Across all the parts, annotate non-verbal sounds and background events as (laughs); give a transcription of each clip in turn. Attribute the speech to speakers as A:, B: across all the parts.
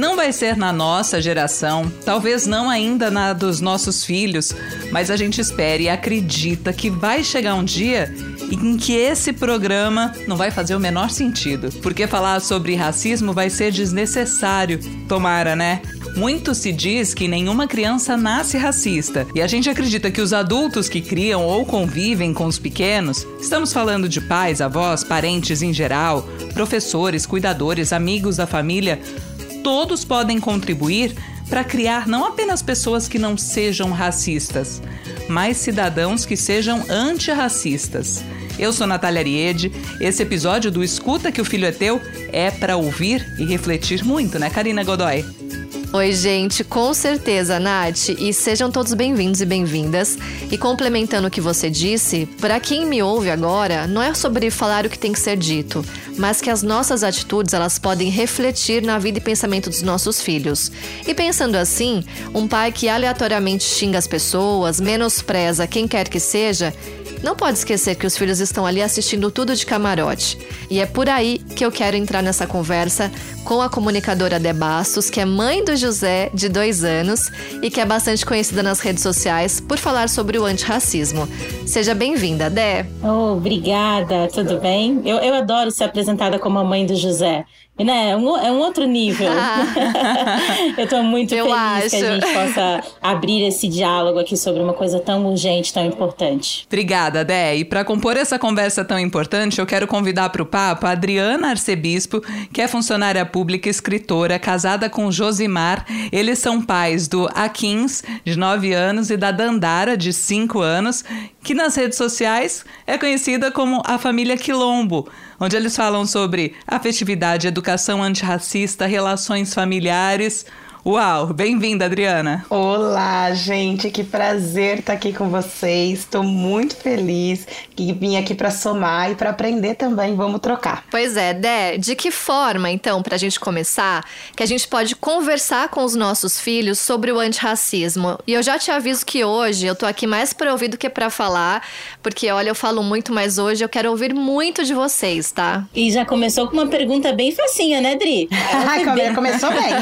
A: Não vai ser na nossa geração, talvez não ainda na dos nossos filhos, mas a gente espera e acredita que vai chegar um dia em que esse programa não vai fazer o menor sentido, porque falar sobre racismo vai ser desnecessário. Tomara, né? Muito se diz que nenhuma criança nasce racista, e a gente acredita que os adultos que criam ou convivem com os pequenos, estamos falando de pais, avós, parentes em geral, professores, cuidadores, amigos da família, todos podem contribuir para criar não apenas pessoas que não sejam racistas, mas cidadãos que sejam antirracistas. Eu sou Natália Ariede. Esse episódio do Escuta que o Filho é Teu é para ouvir e refletir muito, né, Karina Godoy?
B: Oi, gente, com certeza, Nath, e sejam todos bem-vindos e bem-vindas. E complementando o que você disse, para quem me ouve agora, não é sobre falar o que tem que ser dito, mas que as nossas atitudes elas podem refletir na vida e pensamento dos nossos filhos. E pensando assim, um pai que aleatoriamente xinga as pessoas, menospreza quem quer que seja, não pode esquecer que os filhos estão ali assistindo tudo de camarote. E é por aí que eu quero entrar nessa conversa com a comunicadora Dé Bastos, que é mãe do José, de dois anos, e que é bastante conhecida nas redes sociais por falar sobre o antirracismo. Seja bem-vinda, Dé.
C: Oh, obrigada, tudo bem? Eu, eu adoro ser apresentada como a mãe do José né? É um, é um outro nível. (laughs) (laughs) eu estou muito eu feliz acho. que a gente possa abrir esse diálogo aqui sobre uma coisa tão urgente, tão importante.
A: Obrigada, Dé. E para compor essa conversa tão importante, eu quero convidar para o papo a Adriana Arcebispo, que é funcionária pública e escritora, casada com Josimar. Eles são pais do Akins, de 9 anos, e da Dandara, de 5 anos, que nas redes sociais é conhecida como a família Quilombo onde eles falam sobre afetividade, educação antirracista, relações familiares, Uau, bem-vinda, Adriana.
D: Olá, gente, que prazer estar aqui com vocês. Estou muito feliz que vim aqui para somar e para aprender também. Vamos trocar.
B: Pois é, Dé, de que forma, então, para a gente começar, que a gente pode conversar com os nossos filhos sobre o antirracismo? E eu já te aviso que hoje eu tô aqui mais para ouvir do que para falar, porque olha, eu falo muito, mas hoje eu quero ouvir muito de vocês, tá?
C: E já começou com uma pergunta bem facinha, né, Dri? (laughs)
D: Começou bem.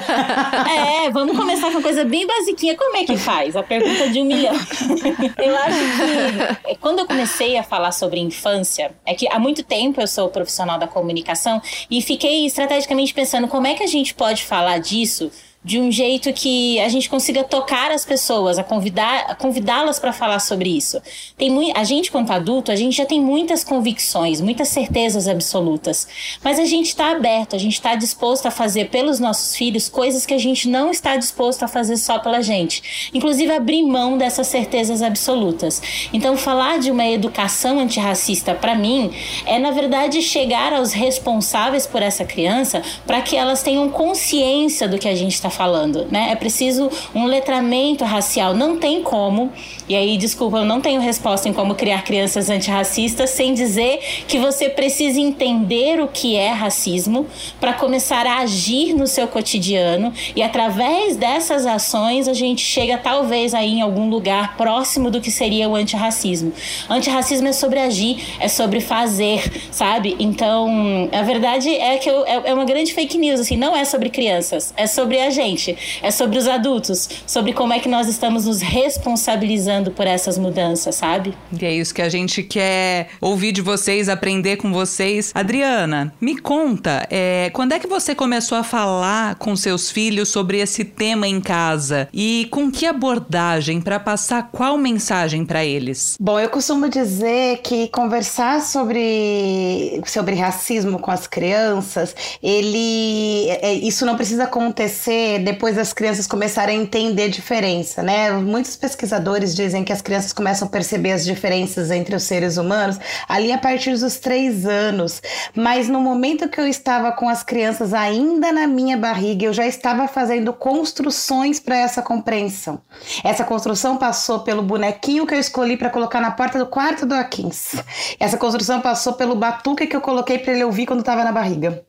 C: é, (laughs) é, vamos começar com uma coisa bem basiquinha. Como é que faz? A pergunta de um milhão. (laughs) eu acho que quando eu comecei a falar sobre infância, é que há muito tempo eu sou profissional da comunicação e fiquei estrategicamente pensando como é que a gente pode falar disso de um jeito que a gente consiga tocar as pessoas, a convidar, convidá-las para falar sobre isso. Tem muito, a gente quanto adulto, a gente já tem muitas convicções, muitas certezas absolutas, mas a gente está aberto, a gente está disposto a fazer pelos nossos filhos coisas que a gente não está disposto a fazer só pela gente, inclusive abrir mão dessas certezas absolutas. Então, falar de uma educação antirracista para mim é na verdade chegar aos responsáveis por essa criança para que elas tenham consciência do que a gente está falando, né? É preciso um letramento racial. Não tem como, e aí, desculpa, eu não tenho resposta em como criar crianças antirracistas sem dizer que você precisa entender o que é racismo para começar a agir no seu cotidiano e através dessas ações a gente chega talvez aí em algum lugar próximo do que seria o antirracismo. Antirracismo é sobre agir, é sobre fazer, sabe? Então, a verdade é que eu, é, é uma grande fake news, assim, não é sobre crianças, é sobre agir gente, é sobre os adultos, sobre como é que nós estamos nos responsabilizando por essas mudanças, sabe?
A: E é isso que a gente quer ouvir de vocês, aprender com vocês. Adriana, me conta, é, quando é que você começou a falar com seus filhos sobre esse tema em casa e com que abordagem para passar qual mensagem para eles?
D: Bom, eu costumo dizer que conversar sobre, sobre racismo com as crianças, ele, é, isso não precisa acontecer depois das crianças começarem a entender a diferença, né? Muitos pesquisadores dizem que as crianças começam a perceber as diferenças entre os seres humanos ali a partir dos três anos. Mas no momento que eu estava com as crianças ainda na minha barriga, eu já estava fazendo construções para essa compreensão. Essa construção passou pelo bonequinho que eu escolhi para colocar na porta do quarto do Akins. Essa construção passou pelo batuque que eu coloquei para ele ouvir quando estava na barriga.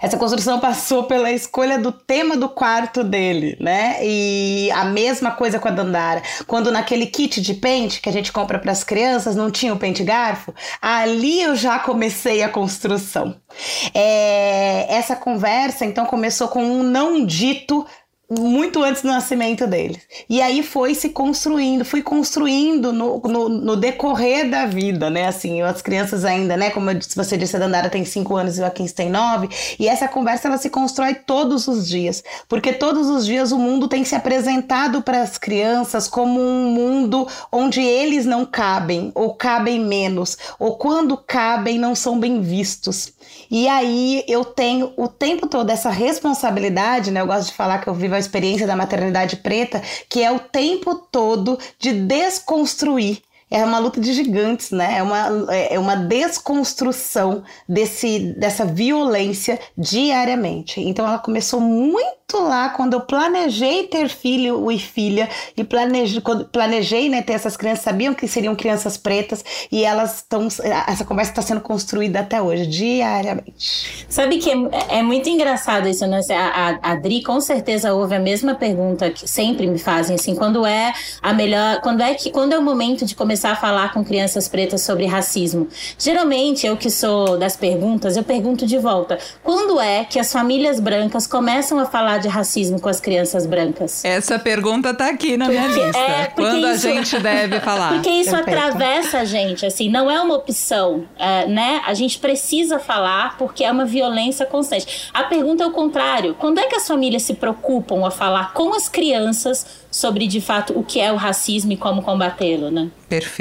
D: Essa construção passou pela escolha do tema do quarto dele, né? E a mesma coisa com a Dandara. Quando naquele kit de pente que a gente compra para as crianças não tinha o pente garfo, ali eu já comecei a construção. É, essa conversa então começou com um não dito muito antes do nascimento deles. E aí foi se construindo, fui construindo no, no, no, decorrer da vida, né? Assim, as crianças ainda, né? Como disse, você disse, a Dandara tem cinco anos e o Joaquim tem nove. E essa conversa, ela se constrói todos os dias. Porque todos os dias o mundo tem se apresentado para as crianças como um mundo onde eles não cabem, ou cabem menos, ou quando cabem não são bem vistos. E aí eu tenho o tempo todo essa responsabilidade, né? Eu gosto de falar que eu vivo a experiência da maternidade preta, que é o tempo todo de desconstruir é uma luta de gigantes, né? É uma, é uma desconstrução desse, dessa violência diariamente. Então ela começou muito lá quando eu planejei ter filho e filha e planejei, quando planejei né, ter essas crianças, sabiam que seriam crianças pretas e elas estão. Essa conversa está sendo construída até hoje, diariamente.
C: Sabe que é, é muito engraçado isso, né? A, a, a Dri com certeza ouve a mesma pergunta que sempre me fazem, assim, quando é a melhor. Quando é que quando é o momento de começar a falar com crianças pretas sobre racismo? Geralmente, eu que sou das perguntas, eu pergunto de volta: quando é que as famílias brancas começam a falar de racismo com as crianças brancas?
A: Essa pergunta tá aqui na minha lista. É, Quando isso, a gente deve falar? (laughs)
C: Porque isso Perfeito. atravessa a gente, assim, não é uma opção, é, né? A gente precisa falar porque é uma violência constante. A pergunta é o contrário. Quando é que as famílias se preocupam a falar com as crianças sobre, de fato, o que é o racismo e como combatê-lo, né?
A: Perfeito.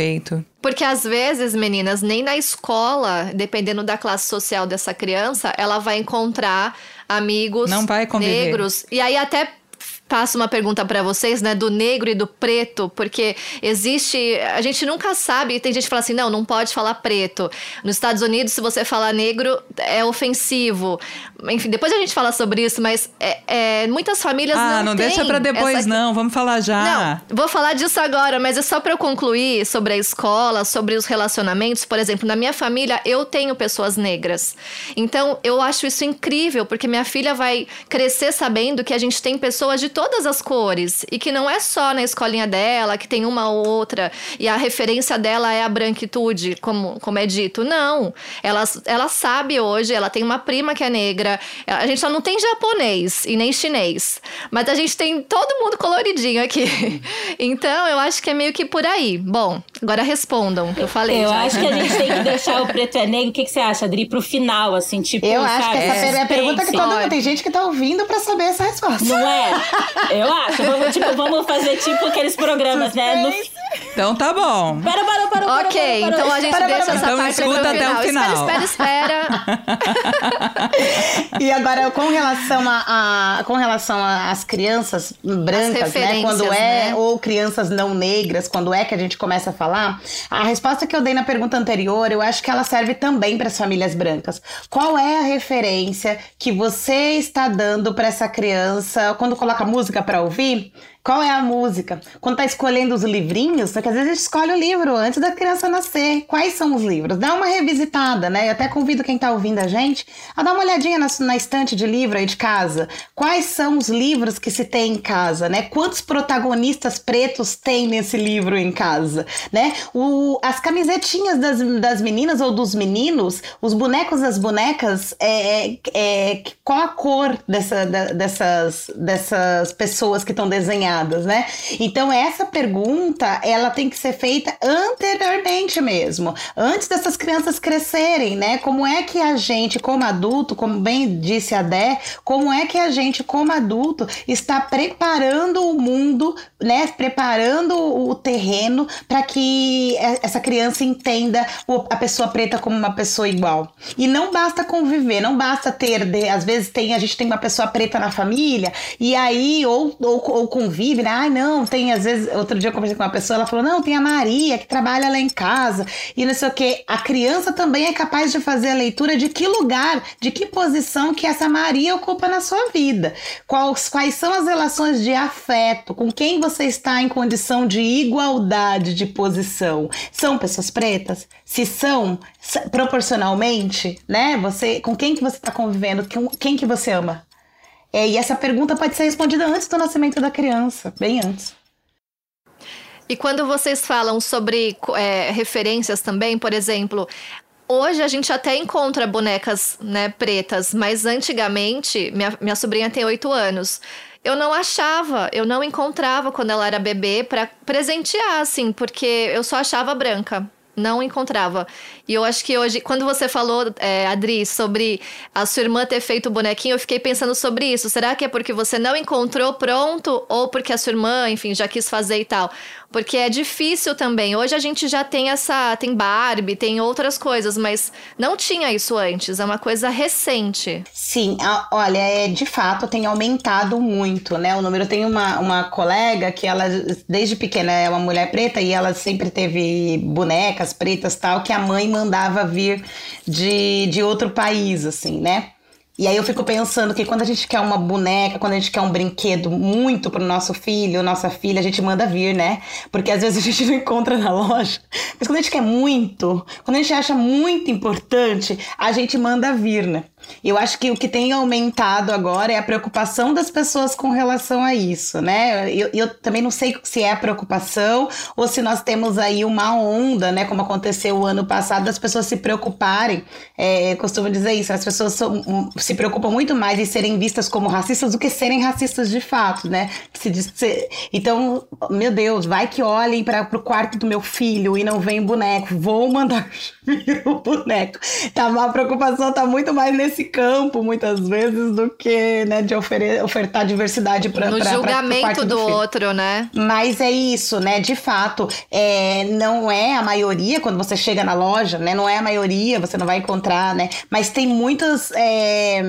B: Porque às vezes, meninas, nem na escola, dependendo da classe social dessa criança, ela vai encontrar amigos
A: Não vai
B: negros. E aí até passo uma pergunta para vocês, né, do negro e do preto, porque existe, a gente nunca sabe, tem gente que fala assim, não, não pode falar preto. Nos Estados Unidos, se você falar negro, é ofensivo. Enfim, depois a gente fala sobre isso, mas é, é, muitas famílias ah,
A: não Ah, não deixa para depois essa... não, vamos falar já.
B: Não, vou falar disso agora, mas é só para eu concluir sobre a escola, sobre os relacionamentos. Por exemplo, na minha família, eu tenho pessoas negras. Então, eu acho isso incrível, porque minha filha vai crescer sabendo que a gente tem pessoas de todas as cores e que não é só na escolinha dela, que tem uma ou outra e a referência dela é a branquitude, como, como é dito. Não. Ela, ela sabe hoje, ela tem uma prima que é negra. A gente só não tem japonês e nem chinês, mas a gente tem todo mundo coloridinho aqui. (laughs) Então, eu acho que é meio que por aí. Bom, agora respondam, que eu falei.
C: Eu já. acho que a gente tem que deixar o (laughs) preto é negro. O que, que você acha, Adri, pro final, assim, tipo.
D: Eu sabe? acho que essa é, é a pergunta que todo mundo. Tem gente que tá ouvindo pra saber essa resposta.
C: Não é? Eu acho. Vamos, tipo, vamos fazer tipo aqueles programas, né?
A: Então tá bom.
C: Para, para, para, para.
B: Ok,
C: para,
B: para, então a gente
C: para,
B: deixa para, essa
A: então
B: parte
A: escuta até
B: final.
A: o final.
B: Espera, espera,
D: espera. e agora, com relação a, a com relação às crianças brancas, né? Quando é, né? ou crianças não negras, quando é que a gente começa a falar, a resposta que eu dei na pergunta anterior, eu acho que ela serve também para as famílias brancas. Qual é a referência que você está dando para essa criança quando coloca música para ouvir? Qual é a música? Quando tá escolhendo os livrinhos, porque às vezes a gente escolhe o livro antes da criança nascer. Quais são os livros? Dá uma revisitada, né? Eu até convido quem tá ouvindo a gente a dar uma olhadinha na, na estante de livro aí de casa. Quais são os livros que se tem em casa, né? Quantos protagonistas pretos tem nesse livro em casa, né? O, as camisetinhas das, das meninas ou dos meninos, os bonecos das bonecas, é, é, é qual a cor dessa, da, dessas, dessas pessoas que estão desenhando? né? Então essa pergunta, ela tem que ser feita anteriormente mesmo, antes dessas crianças crescerem, né? Como é que a gente, como adulto, como bem disse a Dé, como é que a gente, como adulto, está preparando o mundo, né? Preparando o terreno para que essa criança entenda a pessoa preta como uma pessoa igual. E não basta conviver, não basta ter, às vezes tem a gente tem uma pessoa preta na família e aí ou, ou, ou convive vive, né? Ai, não, tem às vezes. Outro dia eu conversei com uma pessoa, ela falou: não, tem a Maria que trabalha lá em casa e não sei o quê. A criança também é capaz de fazer a leitura de que lugar, de que posição que essa Maria ocupa na sua vida. Quais, quais são as relações de afeto, com quem você está em condição de igualdade de posição. São pessoas pretas? Se são, proporcionalmente, né? Você, com quem que você está convivendo? Com quem que você ama? É, e essa pergunta pode ser respondida antes do nascimento da criança, bem antes.
B: E quando vocês falam sobre é, referências também, por exemplo, hoje a gente até encontra bonecas né, pretas, mas antigamente, minha, minha sobrinha tem oito anos. Eu não achava, eu não encontrava quando ela era bebê para presentear, assim, porque eu só achava branca não encontrava. E eu acho que hoje, quando você falou, é, Adri, sobre a sua irmã ter feito o bonequinho, eu fiquei pensando sobre isso. Será que é porque você não encontrou pronto ou porque a sua irmã, enfim, já quis fazer e tal? Porque é difícil também. Hoje a gente já tem essa. Tem Barbie, tem outras coisas, mas não tinha isso antes. É uma coisa recente.
D: Sim, a, olha, é, de fato tem aumentado muito, né? O número. Tem uma, uma colega que ela, desde pequena, é uma mulher preta e ela sempre teve bonecas pretas tal, que a mãe mandava vir de, de outro país, assim, né? E aí eu fico pensando que quando a gente quer uma boneca, quando a gente quer um brinquedo muito pro nosso filho, nossa filha, a gente manda vir, né? Porque às vezes a gente não encontra na loja. Mas quando a gente quer muito, quando a gente acha muito importante, a gente manda vir, né? Eu acho que o que tem aumentado agora é a preocupação das pessoas com relação a isso, né? Eu, eu também não sei se é a preocupação ou se nós temos aí uma onda, né? Como aconteceu o ano passado, das pessoas se preocuparem. É, costumo dizer isso, as pessoas são, se preocupam muito mais em serem vistas como racistas do que serem racistas de fato, né? Se se, então, meu Deus, vai que olhem para o quarto do meu filho e não vem boneco, vou mandar (laughs) o boneco. Tá, a preocupação tá muito mais nesse nesse campo, muitas vezes, do que né, de ofertar diversidade para
B: No julgamento do, do outro, né?
D: Mas é isso, né? De fato, é, não é a maioria quando você chega na loja, né? Não é a maioria, você não vai encontrar, né? Mas tem muitas. É,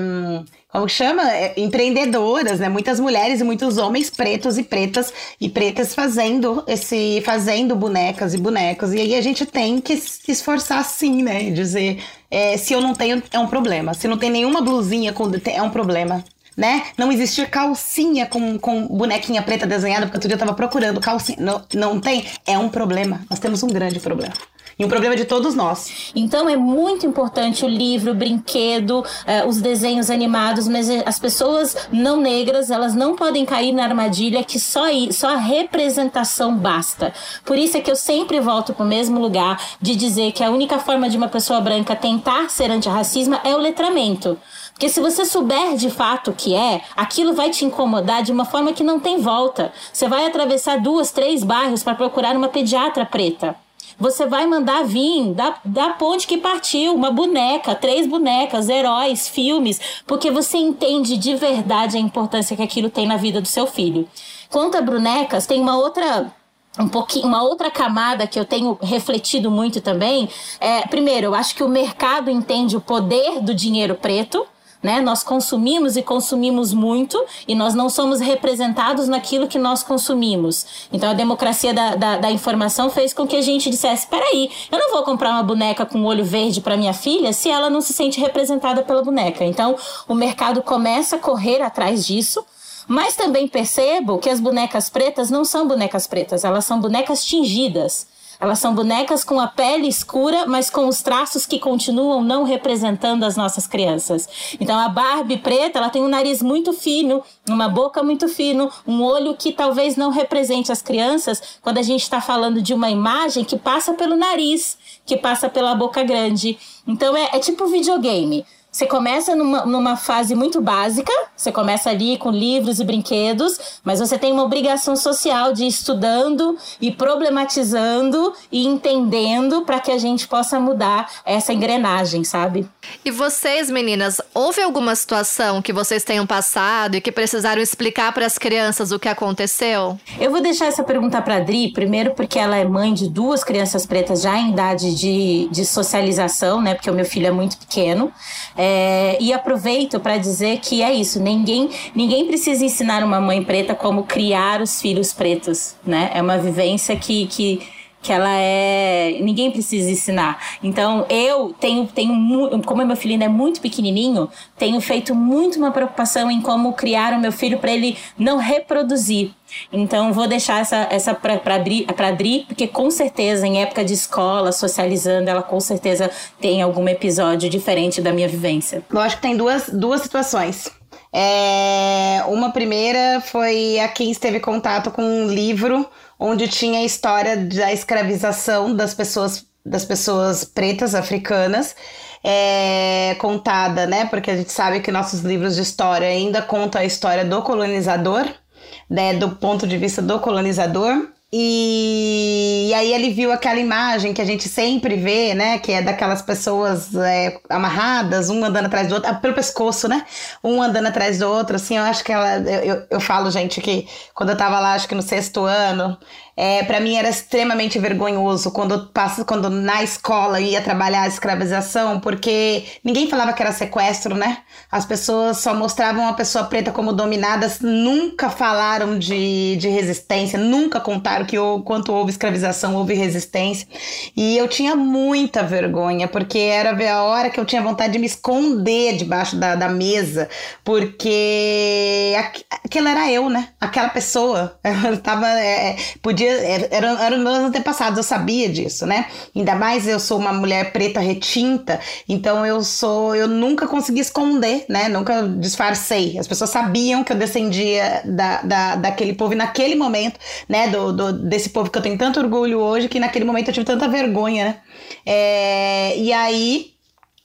D: como chama? É, empreendedoras, né? Muitas mulheres e muitos homens pretos e pretas e pretas fazendo esse fazendo bonecas e bonecos. E aí a gente tem que se esforçar sim, né? Dizer, é, se eu não tenho é um problema. Se não tem nenhuma blusinha com é um problema. Né? Não existir calcinha com, com bonequinha preta desenhada, porque outro dia eu tava procurando calcinha. Não, não tem? É um problema. Nós temos um grande problema. E um problema de todos nós.
C: Então é muito importante o livro, o brinquedo, eh, os desenhos animados, mas eh, as pessoas não negras, elas não podem cair na armadilha que só, só a representação basta. Por isso é que eu sempre volto para o mesmo lugar de dizer que a única forma de uma pessoa branca tentar ser antirracismo é o letramento. Porque se você souber de fato o que é, aquilo vai te incomodar de uma forma que não tem volta. Você vai atravessar duas, três bairros para procurar uma pediatra preta. Você vai mandar vir da, da ponte que partiu, uma boneca, três bonecas, heróis, filmes, porque você entende de verdade a importância que aquilo tem na vida do seu filho. Quanto a bonecas, tem uma outra um pouquinho, uma outra camada que eu tenho refletido muito também. É, primeiro, eu acho que o mercado entende o poder do dinheiro preto, né? Nós consumimos e consumimos muito e nós não somos representados naquilo que nós consumimos. Então a democracia da, da, da informação fez com que a gente dissesse: peraí, eu não vou comprar uma boneca com olho verde para minha filha se ela não se sente representada pela boneca. Então o mercado começa a correr atrás disso. Mas também percebo que as bonecas pretas não são bonecas pretas, elas são bonecas tingidas. Elas são bonecas com a pele escura, mas com os traços que continuam não representando as nossas crianças. Então a Barbie preta, ela tem um nariz muito fino, uma boca muito fino, um olho que talvez não represente as crianças quando a gente está falando de uma imagem que passa pelo nariz, que passa pela boca grande. Então é, é tipo videogame. Você começa numa, numa fase muito básica, você começa ali com livros e brinquedos, mas você tem uma obrigação social de ir estudando e problematizando e entendendo para que a gente possa mudar essa engrenagem, sabe?
B: E vocês, meninas, houve alguma situação que vocês tenham passado e que precisaram explicar para as crianças o que aconteceu?
C: Eu vou deixar essa pergunta para a Dri, primeiro porque ela é mãe de duas crianças pretas já em idade de, de socialização, né? Porque o meu filho é muito pequeno. É, e aproveito para dizer que é isso, ninguém, ninguém precisa ensinar uma mãe preta como criar os filhos pretos, né? É uma vivência que, que que ela é. Ninguém precisa ensinar. Então, eu tenho, tenho como meu filho ainda é muito pequenininho, tenho feito muito uma preocupação em como criar o meu filho para ele não reproduzir. Então, vou deixar essa, essa para pra Dri, porque com certeza, em época de escola, socializando, ela com certeza tem algum episódio diferente da minha vivência.
D: Eu acho que tem duas, duas situações. É, uma primeira foi a quem esteve contato com um livro onde tinha a história da escravização das pessoas, das pessoas pretas africanas. É, contada, né? Porque a gente sabe que nossos livros de história ainda contam a história do colonizador, né? Do ponto de vista do colonizador. E, e, aí ele viu aquela imagem que a gente sempre vê, né? Que é daquelas pessoas é, amarradas, um andando atrás do outro, ah, pelo pescoço, né? Um andando atrás do outro, assim, eu acho que ela. Eu, eu, falo, gente, que quando eu tava lá, acho que no sexto ano, é, para mim era extremamente vergonhoso quando passo, quando na escola ia trabalhar a escravização, porque ninguém falava que era sequestro, né? As pessoas só mostravam a pessoa preta como dominada, nunca falaram de, de resistência, nunca contaram que quanto houve escravização, houve resistência. E eu tinha muita vergonha, porque era a hora que eu tinha vontade de me esconder debaixo da, da mesa, porque aquela era eu, né? Aquela pessoa. (laughs) Eu tava. É, podia podia. Eram, eram meus antepassados, eu sabia disso, né? Ainda mais eu sou uma mulher preta retinta, então eu sou. Eu nunca consegui esconder, né? Nunca disfarcei. As pessoas sabiam que eu descendia da, da, daquele povo e naquele momento, né? Do, do, desse povo que eu tenho tanto orgulho hoje, que naquele momento eu tive tanta vergonha, né? É, e aí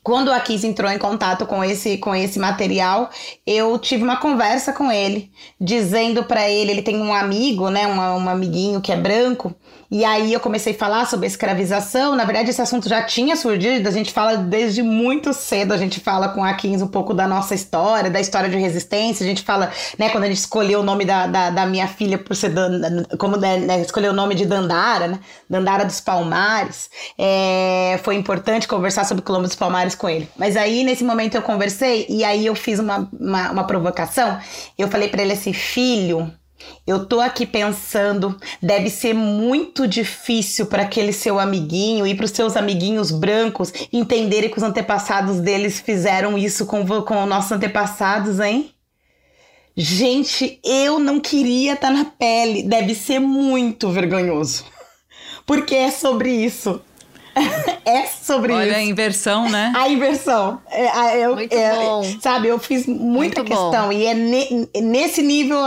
D: quando a Kiss entrou em contato com esse, com esse material, eu tive uma conversa com ele, dizendo para ele, ele tem um amigo, né, uma, um amiguinho que é branco, e aí eu comecei a falar sobre a escravização. Na verdade, esse assunto já tinha surgido, a gente fala desde muito cedo, a gente fala com a Kins um pouco da nossa história, da história de resistência. A gente fala, né, quando a gente escolheu o nome da, da, da minha filha por ser, Dan, como né, né, escolheu o nome de Dandara, né, Dandara dos Palmares, é, foi importante conversar sobre Colombo dos Palmares com ele. Mas aí, nesse momento, eu conversei e aí eu fiz uma, uma, uma provocação. Eu falei para ele assim, filho, eu tô aqui pensando, deve ser muito difícil para aquele seu amiguinho e para os seus amiguinhos brancos entenderem que os antepassados deles fizeram isso com, com os nossos antepassados, hein? Gente, eu não queria estar tá na pele. Deve ser muito vergonhoso. (laughs) Porque é sobre isso. (laughs) é sobre
A: Olha
D: isso.
A: Olha a inversão, né?
D: A inversão. É, eu,
B: Muito é, bom.
D: Sabe, eu fiz muita Muito questão. Bom. E é ne, nesse nível,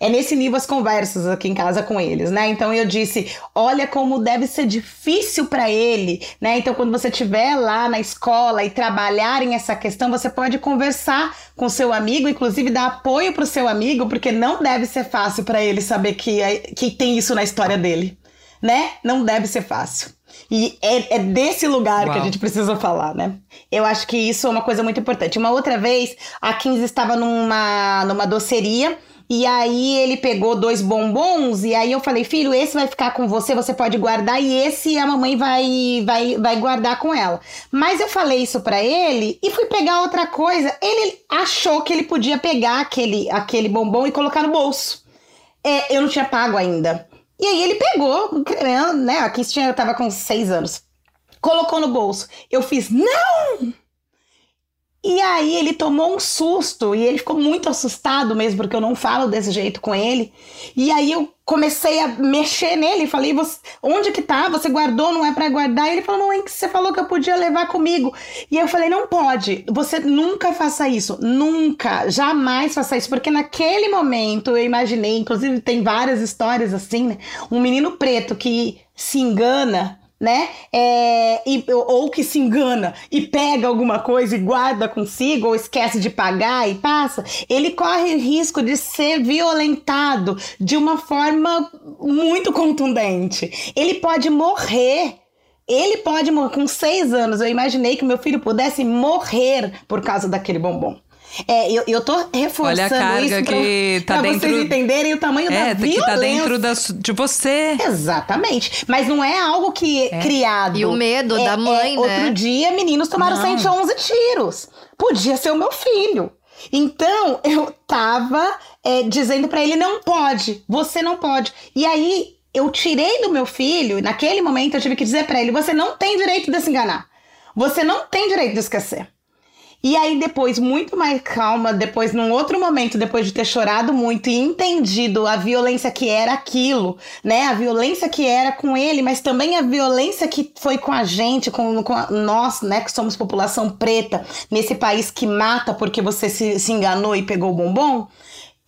D: é nesse nível as conversas aqui em casa com eles, né? Então eu disse, olha como deve ser difícil para ele, né? Então quando você estiver lá na escola e trabalharem essa questão, você pode conversar com seu amigo, inclusive dar apoio pro seu amigo, porque não deve ser fácil para ele saber que, que tem isso na história dele, né? Não deve ser fácil. E é, é desse lugar Uau. que a gente precisa falar, né? Eu acho que isso é uma coisa muito importante. Uma outra vez, a 15 estava numa, numa doceria. E aí ele pegou dois bombons e aí eu falei, filho, esse vai ficar com você, você pode guardar e esse a mamãe vai vai, vai guardar com ela. Mas eu falei isso para ele e fui pegar outra coisa. Ele achou que ele podia pegar aquele aquele bombom e colocar no bolso. É, eu não tinha pago ainda. E aí ele pegou, né? A Kiss tinha, tava com seis anos. Colocou no bolso. Eu fiz, não! E aí ele tomou um susto e ele ficou muito assustado mesmo, porque eu não falo desse jeito com ele. E aí eu comecei a mexer nele, falei, onde que tá? Você guardou, não é para guardar? E ele falou, não, é que você falou que eu podia levar comigo. E eu falei, não pode, você nunca faça isso, nunca, jamais faça isso, porque naquele momento eu imaginei, inclusive tem várias histórias assim, né? Um menino preto que se engana né? É, e, ou que se engana e pega alguma coisa e guarda consigo, ou esquece de pagar e passa, ele corre risco de ser violentado de uma forma muito contundente. Ele pode morrer Ele pode morrer com seis anos. Eu imaginei que meu filho pudesse morrer por causa daquele bombom. É, eu, eu tô reforçando
A: Olha a carga
D: isso
A: que
D: pra,
A: tá
D: pra
A: dentro-
D: vocês entenderem o tamanho
A: É,
D: da violência.
A: que tá dentro da de você.
D: Exatamente. Mas não é algo que é criado.
B: E o medo
D: É-
B: da mãe,
D: é,
B: né?
D: Outro dia, meninos tomaram
A: Não.
D: 111 tiros. Podia ser o meu filho. Então, eu tava é, dizendo pra ele: não pode, você não pode. E aí, eu tirei do meu filho, naquele momento, eu tive que dizer pra ele: você não tem direito de se enganar. Você não tem direito de esquecer. E aí, depois, muito mais calma, depois, num outro momento, depois de ter chorado muito e entendido a violência que era aquilo, né? A violência que era com ele, mas também a violência que foi com a gente, com, com a- nós, né? Que somos população preta, nesse país que mata porque você se, se enganou e pegou o bombom.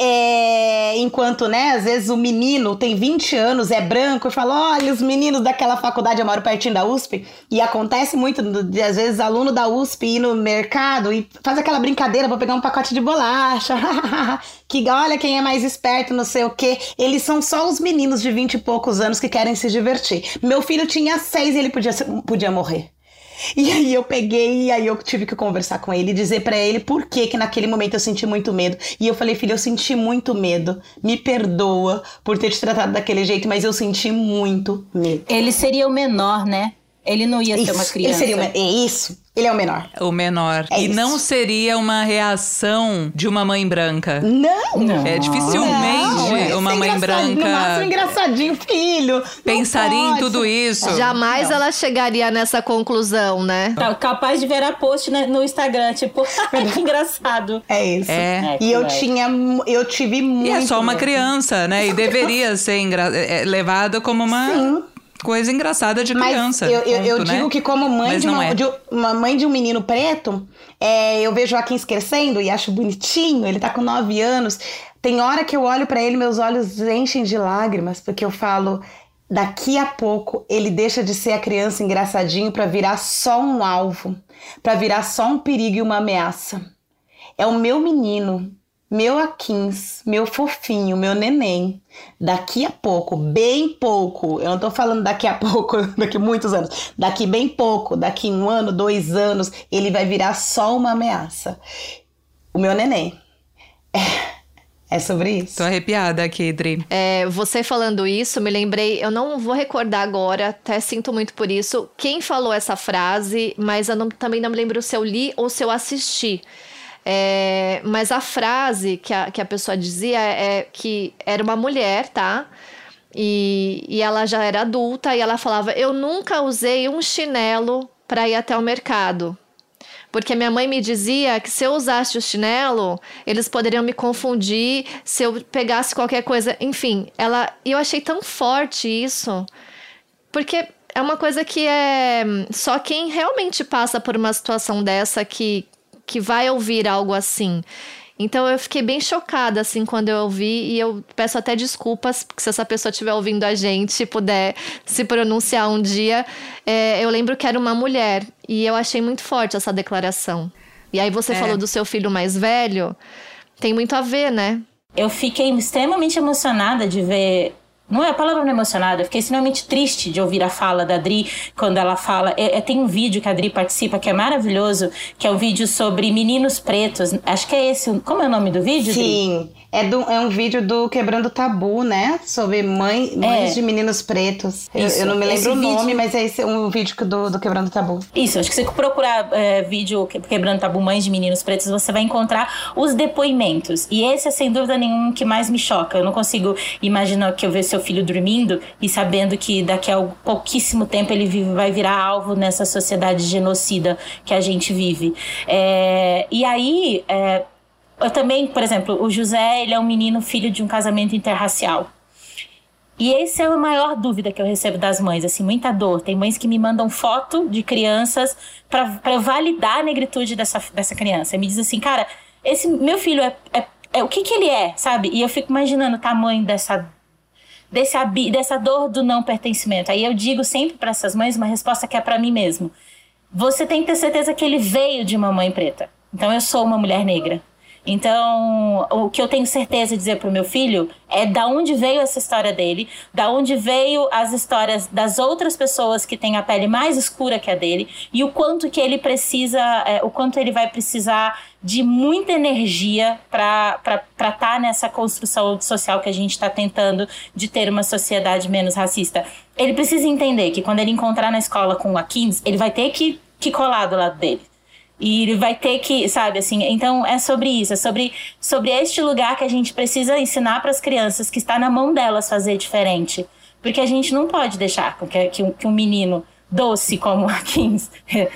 D: É, enquanto, né, às vezes o menino tem 20 anos, é branco, e fala: olha, os meninos daquela faculdade, eu moro pertinho da USP, e acontece muito, de, às vezes, aluno da USP ir no mercado e faz aquela brincadeira, vou pegar um pacote de bolacha, (laughs) que olha quem é mais esperto, não sei o quê. Eles são só os meninos de 20 e poucos anos que querem se divertir. Meu filho tinha seis e ele podia, podia morrer. E (laughs) aí eu peguei e aí eu tive que conversar com ele e dizer pra ele por que que naquele momento eu senti muito medo. E eu falei, filho, eu senti muito medo. Me perdoa por ter te tratado daquele jeito, mas eu senti muito medo.
C: Ele seria o menor, né? Ele não ia ser uma
D: Isso,
C: criança.
D: Ele seria o me- é isso. Ele é o menor.
A: O menor.
D: É
A: e
D: isso.
A: não seria uma reação de uma mãe branca.
D: Não!
C: Não.
A: É dificilmente
D: Não, é
A: uma mãe
D: engraçadinho, No máximo
A: branca
D: engraçadinho, filho.
A: Pensaria em tudo isso.
B: Jamais
D: Não.
B: ela chegaria nessa conclusão, né?
C: Tá capaz de virar post né, no Instagram, tipo, (laughs) que engraçado.
D: É isso.
A: É.
C: É,
D: E eu
C: vai.
D: tinha, eu tive muito
A: E é só uma criança, né? E deveria (laughs) ser engra... é, é, levado como uma
D: Sim.
A: Coisa engraçada de
D: Mas
A: criança.
D: eu, eu, eu
A: ponto, né?
D: digo que como mãe
A: Mas
D: de uma,
A: é.
D: de uma mãe de um menino preto, é, eu vejo o Joaquim crescendo e acho bonitinho, ele tá com nove anos. Tem hora que eu olho pra ele, meus olhos enchem de lágrimas, porque eu falo, daqui a pouco ele deixa de ser a criança engraçadinho pra virar só um alvo, pra virar só um perigo e uma ameaça. É o meu menino, meu Aquins, meu fofinho, meu neném. Daqui a pouco, bem pouco, eu não tô falando daqui a (laughs) pouco, daqui a muitos anos, daqui bem pouco, daqui um ano, dois anos, ele vai virar só uma ameaça. O meu neném. É, é sobre isso.
A: Tô arrepiada aqui, Dri.
B: É, você falando isso, me lembrei, eu não vou recordar agora, até sinto muito por isso, quem falou essa frase, mas eu não- também não me lembro se eu li ou se eu assisti. É, mas a frase que a, que a pessoa dizia é que era uma mulher, tá? E, e ela já era adulta e ela falava: Eu nunca usei um chinelo para ir até o mercado. Porque minha mãe me dizia que se eu usasse o chinelo, eles poderiam me confundir se eu pegasse qualquer coisa. Enfim, ela. Eu achei tão forte isso. Porque é uma coisa que é. Só quem realmente passa por uma situação dessa que, que vai ouvir algo assim. Então eu fiquei bem chocada assim quando eu ouvi e eu peço até desculpas porque se essa pessoa estiver ouvindo a gente puder se pronunciar um dia, é, eu lembro que era uma mulher e eu achei muito forte essa declaração. E aí você
A: É.
B: falou do seu filho mais velho, tem muito a ver, né?
C: Eu fiquei extremamente emocionada de ver. Não é a palavra não é emocionada, eu fiquei extremamente triste de ouvir a fala da Dri quando ela fala. É, é, tem um vídeo que a Dri participa que é maravilhoso, que é um vídeo sobre meninos pretos. Acho que é esse. Como é o nome do vídeo? Dri?
D: Sim, é, do- é um vídeo do Quebrando Tabu, né? Sobre mãe, mães
C: É.
D: de meninos pretos. Eu,
C: Isso,
D: eu não me lembro o nome,
C: vídeo-
D: mas é esse, um vídeo do, do Quebrando Tabu.
C: Isso, acho que se você procurar é, vídeo que- quebrando tabu mães de meninos pretos, você vai encontrar os depoimentos. E esse é sem dúvida nenhum que mais me choca. Eu não consigo imaginar que eu ver seu filho dormindo e sabendo que daqui a pouquíssimo tempo ele vive- vai virar alvo nessa sociedade genocida que a gente vive. É, e aí, é, eu também, por exemplo, o José, ele é um menino filho de um casamento interracial. E essa é a maior dúvida que eu recebo das mães, assim, muita dor. Tem mães que me mandam foto de crianças para validar a negritude dessa, dessa criança. E me diz assim, cara, esse meu filho é, é, é o que que ele é, sabe? E eu fico imaginando o tamanho dessa desse dessa dor do não pertencimento. Aí eu digo sempre para essas mães uma resposta que é para mim mesmo. Você tem que ter certeza que ele veio de uma mãe preta. Então eu sou uma mulher negra. Então, o que eu tenho certeza de dizer para o meu filho é da onde veio essa história dele, da onde veio as histórias das outras pessoas que têm a pele mais escura que a dele e o quanto que ele precisa, é, o quanto ele vai precisar de muita energia para estar tá nessa construção social que a gente está tentando de ter uma sociedade menos racista. Ele precisa entender que quando ele encontrar na escola com o Akins, ele vai ter que, que colar do lado dele e ele vai ter que, sabe, assim, então é sobre isso, é sobre, sobre este lugar que a gente precisa ensinar para as crianças que está na mão delas fazer diferente. Porque a gente não pode deixar que, que, um, que um menino doce como a Kings, (laughs)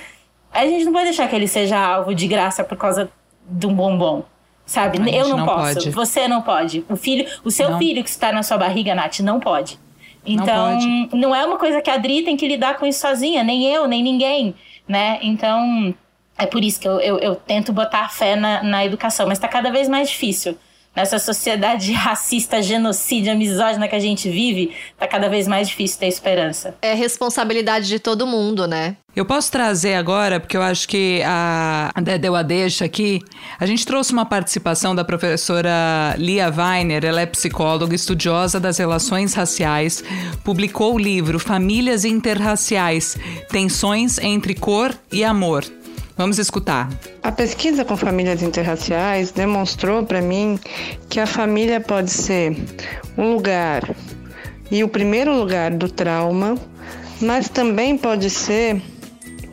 C: a gente não pode deixar que ele seja alvo de graça por causa de um bombom. Sabe? Eu não, não posso. Pode. Você não pode. O filho, o seu não. filho que está na sua barriga, Nath, não pode. Então, não, não é uma coisa que a Adri tem que lidar com isso sozinha, nem eu, nem ninguém, né? Então, é por isso que eu, eu, eu tento botar fé na, na educação, mas está cada vez mais difícil. Nessa sociedade (laughs) racista, genocídia, misógina que a gente vive, está cada vez mais difícil ter esperança.
B: É responsabilidade de todo mundo, né?
A: Eu posso trazer agora, porque eu acho que a Dé deu a deixa aqui. A gente trouxe uma participação da professora Lia Weiner, ela é psicóloga, estudiosa das relações raciais, publicou o livro Famílias Interraciais: Tensões entre Cor e Amor. Vamos escutar.
E: A pesquisa com famílias interraciais demonstrou para mim que a família pode ser um lugar e o primeiro lugar do trauma, mas também pode ser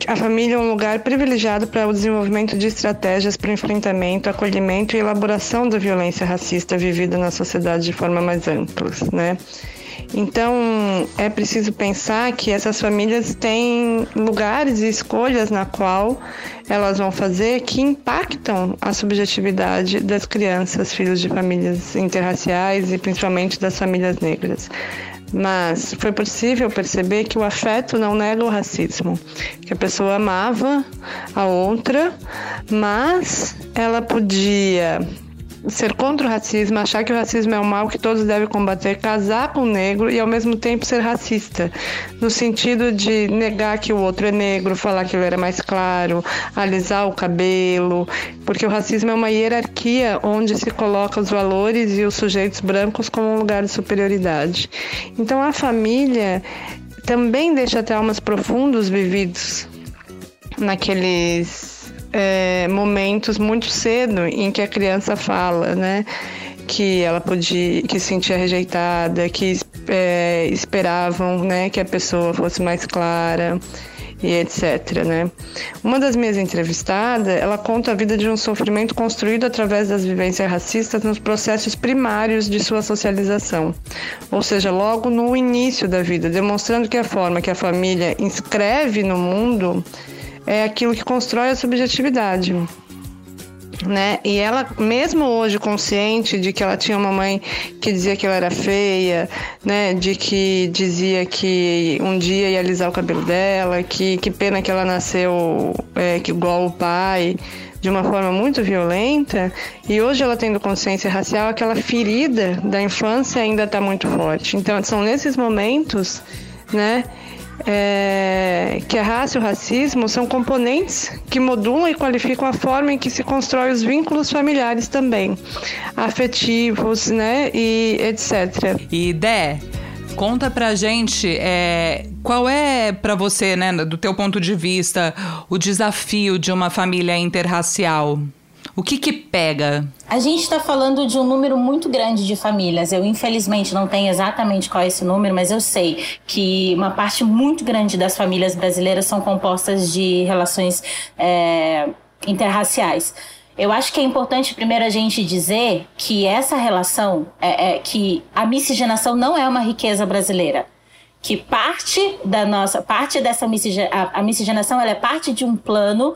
E: a família um lugar privilegiado para o desenvolvimento de estratégias para enfrentamento, acolhimento e elaboração da violência racista vivida na sociedade de forma mais ampla, né? Então, é preciso pensar que essas famílias têm lugares e escolhas na qual elas vão fazer que impactam a subjetividade das crianças, filhos de famílias interraciais e principalmente das famílias negras. Mas foi possível perceber que o afeto não nega o racismo, que a pessoa amava a outra, mas ela podia ser contra o racismo, achar que o racismo é um mal que todos devem combater, casar com o negro e ao mesmo tempo ser racista, no sentido de negar que o outro é negro, falar que ele era mais claro, alisar o cabelo, porque o racismo é uma hierarquia onde se coloca os valores e os sujeitos brancos como um lugar de superioridade. Então a família também deixa traumas profundos vividos naqueles é, momentos muito cedo em que a criança fala, né? Que ela podia, que se sentia rejeitada, que é, esperavam, né, que a pessoa fosse mais clara e etc, né? Uma das minhas entrevistadas, ela conta a vida de um sofrimento construído através das vivências racistas nos processos primários de sua socialização, ou seja, logo no início da vida, demonstrando que a forma que a família inscreve no mundo é aquilo que constrói a subjetividade. Né? E ela, mesmo hoje consciente de que ela tinha uma mãe que dizia que ela era feia, né? De que dizia que um dia ia alisar o cabelo dela, que que pena que ela nasceu é, que igual o pai, de uma forma muito violenta, e hoje ela tendo consciência racial, aquela ferida da infância ainda está muito forte. Então são nesses momentos, né? É, que a raça e o racismo são componentes que modulam e qualificam a forma em que se constrói os vínculos familiares também, afetivos, né, e etc.
A: E Dé, conta pra gente é, qual é para você, né, do teu ponto de vista, o desafio de uma família interracial? O que que pega?
C: A gente está falando de um número muito grande de famílias. Eu, infelizmente, não tenho exatamente qual é esse número, mas eu sei que uma parte muito grande das famílias brasileiras são compostas de relações é, interraciais. Eu acho que é importante primeiro a gente dizer que essa relação, é, é, que a miscigenação não é uma riqueza brasileira que parte da nossa parte dessa miscigenação, a, miscigenação ela é parte de um plano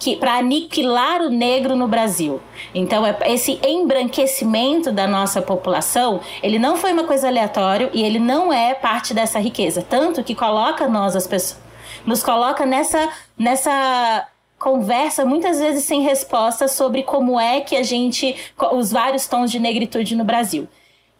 C: que para aniquilar o negro no Brasil. Então é, esse embranquecimento da nossa população, ele não foi uma coisa aleatória e ele não é parte dessa riqueza, tanto que coloca nós as pessoas nos coloca nessa nessa conversa muitas vezes sem resposta sobre como é que a gente os vários tons de negritude no Brasil.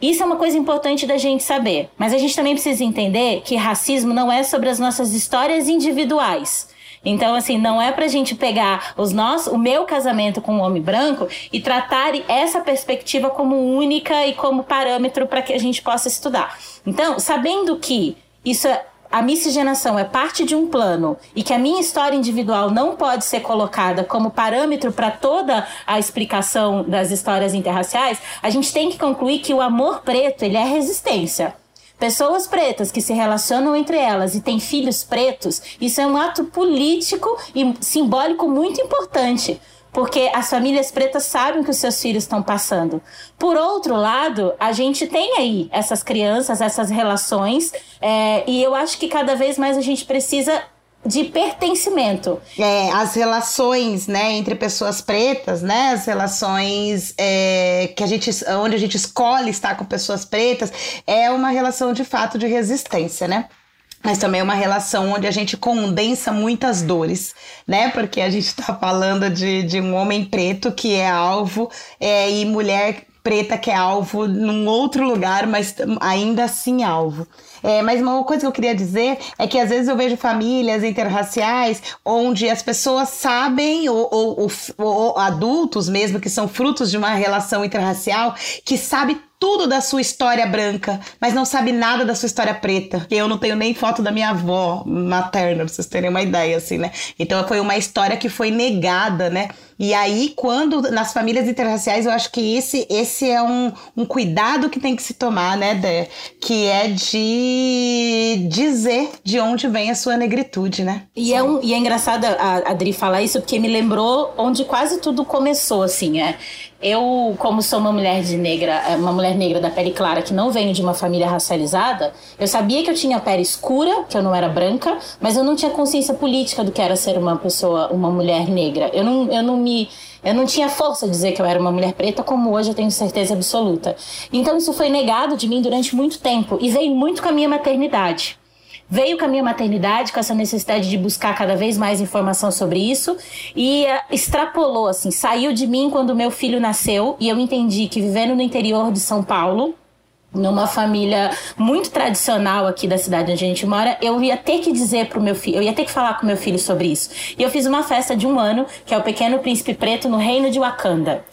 C: Isso é uma coisa importante da gente saber. Mas a gente também precisa entender que racismo não é sobre as nossas histórias individuais. Então, assim, não é pra gente pegar os nossos, o meu casamento com um homem branco e tratar essa perspectiva como única e como parâmetro para que a gente possa estudar. Então, sabendo que isso é a miscigenação é parte de um plano e que a minha história individual não pode ser colocada como parâmetro para toda a explicação das histórias interraciais, a gente tem que concluir que o amor preto ele é resistência. Pessoas pretas que se relacionam entre elas e têm filhos pretos, isso é um ato político e simbólico muito importante porque as famílias pretas sabem que os seus filhos estão passando. Por outro lado, a gente tem aí essas crianças, essas relações, é, e eu acho que cada vez mais a gente precisa de pertencimento.
D: É, as relações, né, entre pessoas pretas, né, as relações é, que a gente, onde a gente escolhe estar com pessoas pretas, é uma relação de fato de resistência, né? Mas também é uma relação onde a gente condensa muitas dores, né? Porque a gente está falando de, de um homem preto que é alvo é, e mulher preta que é alvo num outro lugar, mas ainda assim alvo. É, mas uma coisa que eu queria dizer é que às vezes eu vejo famílias interraciais onde as pessoas sabem, ou, ou, ou, ou adultos mesmo, que são frutos de uma relação interracial, que sabe tudo da sua história branca, mas não sabe nada da sua história preta. Eu não tenho nem foto da minha avó materna, pra vocês terem uma ideia, assim, né? Então foi uma história que foi negada, né? E aí, quando nas famílias interraciais, eu acho que esse, esse é um, um cuidado que tem que se tomar, né, Dé? Que é de dizer de onde vem a sua negritude, né?
C: E é, um, e é engraçado a Adri falar isso, porque me lembrou onde quase tudo começou, assim, é. Eu, como sou uma mulher de negra, é, uma mulher negra da pele clara que não venho de uma família racializada, eu sabia que eu tinha pele escura, que eu não era branca, mas eu não tinha consciência política do que era ser uma pessoa, uma mulher negra. Eu não, eu não me eu não tinha força de dizer que eu era uma mulher preta, como hoje eu tenho certeza absoluta. Então isso foi negado de mim durante muito tempo e veio muito com a minha maternidade. Veio com a minha maternidade, com essa necessidade de buscar cada vez mais informação sobre isso e uh, extrapolou, assim, saiu de mim quando meu filho nasceu e eu entendi que vivendo no interior de São Paulo, numa família muito tradicional aqui da cidade onde a gente mora, eu ia ter que dizer pro meu filho, eu ia ter que falar com meu filho sobre isso. E eu fiz uma festa de um ano, que é o Pequeno Príncipe Preto no Reino de Wakanda.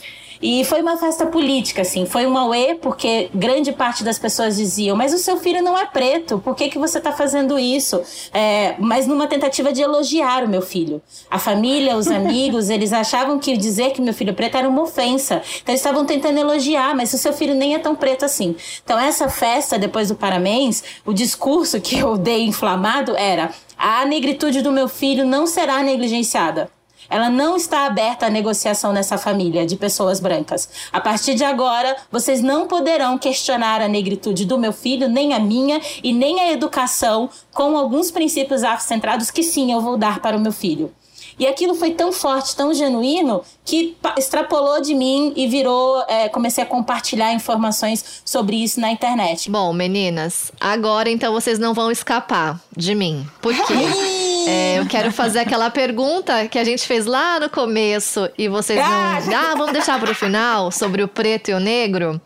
C: E foi uma festa política, assim. Foi uma UE, porque grande parte das pessoas diziam: Mas o seu filho não é preto, por que, que você está fazendo isso? É, mas numa tentativa de elogiar o meu filho. A família, os (laughs) amigos, eles achavam que dizer que meu filho é preto era uma ofensa. Então eles estavam tentando elogiar, mas o seu filho nem é tão preto assim. Então essa festa, depois do Parabéns, o discurso que eu dei inflamado era: a negritude do meu filho não será negligenciada. Ela não está aberta à negociação nessa família de pessoas brancas. A partir de agora, vocês não poderão questionar a negritude do meu filho, nem a minha e nem a educação com alguns princípios afrocentrados que sim eu vou dar para o meu filho. E aquilo foi tão forte, tão genuíno, que extrapolou de mim e virou. É, comecei a compartilhar informações sobre isso na internet.
B: Bom, meninas, agora então vocês não vão escapar de mim. Por quê? (laughs) É, eu quero fazer aquela pergunta que a gente fez lá no começo e vocês não. Ah, vamos deixar para o final sobre o preto e o negro.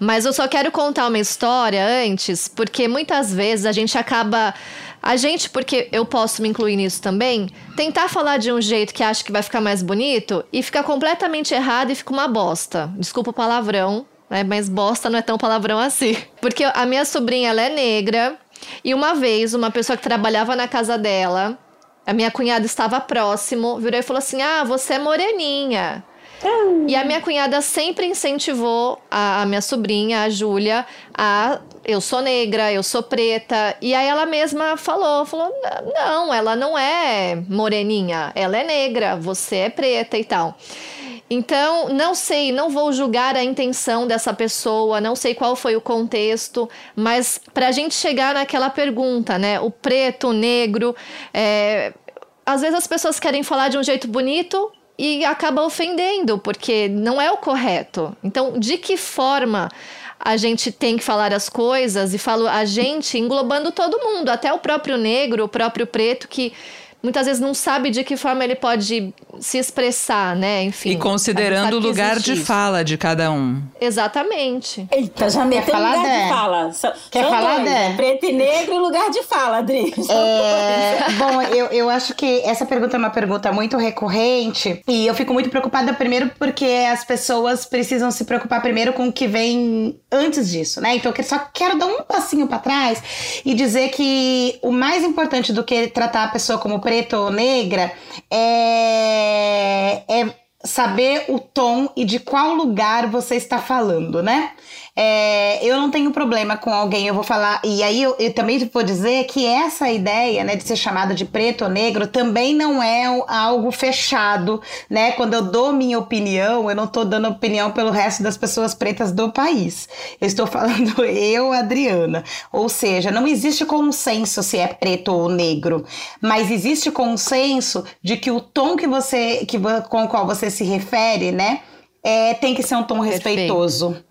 B: Mas eu só quero contar uma história antes, porque muitas vezes a gente acaba. A gente, porque eu posso me incluir nisso também, tentar falar de um jeito que acha que vai ficar mais bonito e fica completamente errado e fica uma bosta. Desculpa o palavrão, né? Mas bosta não é tão palavrão assim. Porque a minha sobrinha, ela é negra. E uma vez, uma pessoa que trabalhava na casa dela, a minha cunhada estava próximo, virou e falou assim: Ah, você é moreninha. E a minha cunhada sempre incentivou a, a minha sobrinha, a Júlia, a eu sou negra, eu sou preta. E aí ela mesma falou, falou: "Não, ela não é moreninha, ela é negra, você é preta e tal". Então, não sei, não vou julgar a intenção dessa pessoa, não sei qual foi o contexto, mas para a gente chegar naquela pergunta, né? O preto, o negro, é... às vezes as pessoas querem falar de um jeito bonito e acaba ofendendo, porque não é o correto. Então, de que forma a gente tem que falar as coisas e falo a gente englobando todo mundo, até o próprio negro, o próprio preto que muitas vezes não sabe de que forma ele pode se expressar, né? Enfim.
A: E considerando o lugar de
B: isso.
A: fala de cada um.
B: Exatamente.
C: Eita, já meteu
D: falar,
C: lugar
D: Dé?
C: de fala.
D: Quer
C: são
D: falar, Dé?
C: né? Preto e negro e lugar de fala, Adri. (laughs)
D: É, bom, eu, eu acho que essa pergunta é uma pergunta muito recorrente e eu fico muito preocupada primeiro porque as pessoas precisam se preocupar primeiro com o que vem antes disso, né? Então eu só quero dar um passinho para trás e dizer que o mais importante do que tratar a pessoa como preta ou negra é, é saber o tom e de qual lugar você está falando, né? É, eu não tenho problema com alguém, eu vou falar. E aí eu, eu também vou dizer que essa ideia, né, de ser chamado de preto ou negro também não é algo fechado, né? Quando eu dou minha opinião, eu não tô dando opinião pelo resto das pessoas pretas do país. Eu estou (laughs) falando eu, Adriana. Ou seja, não existe consenso se é preto ou negro, mas existe consenso de que o tom que você, que, com o qual você se refere, né, é, tem que ser um tom
B: Perfeito.
D: respeitoso.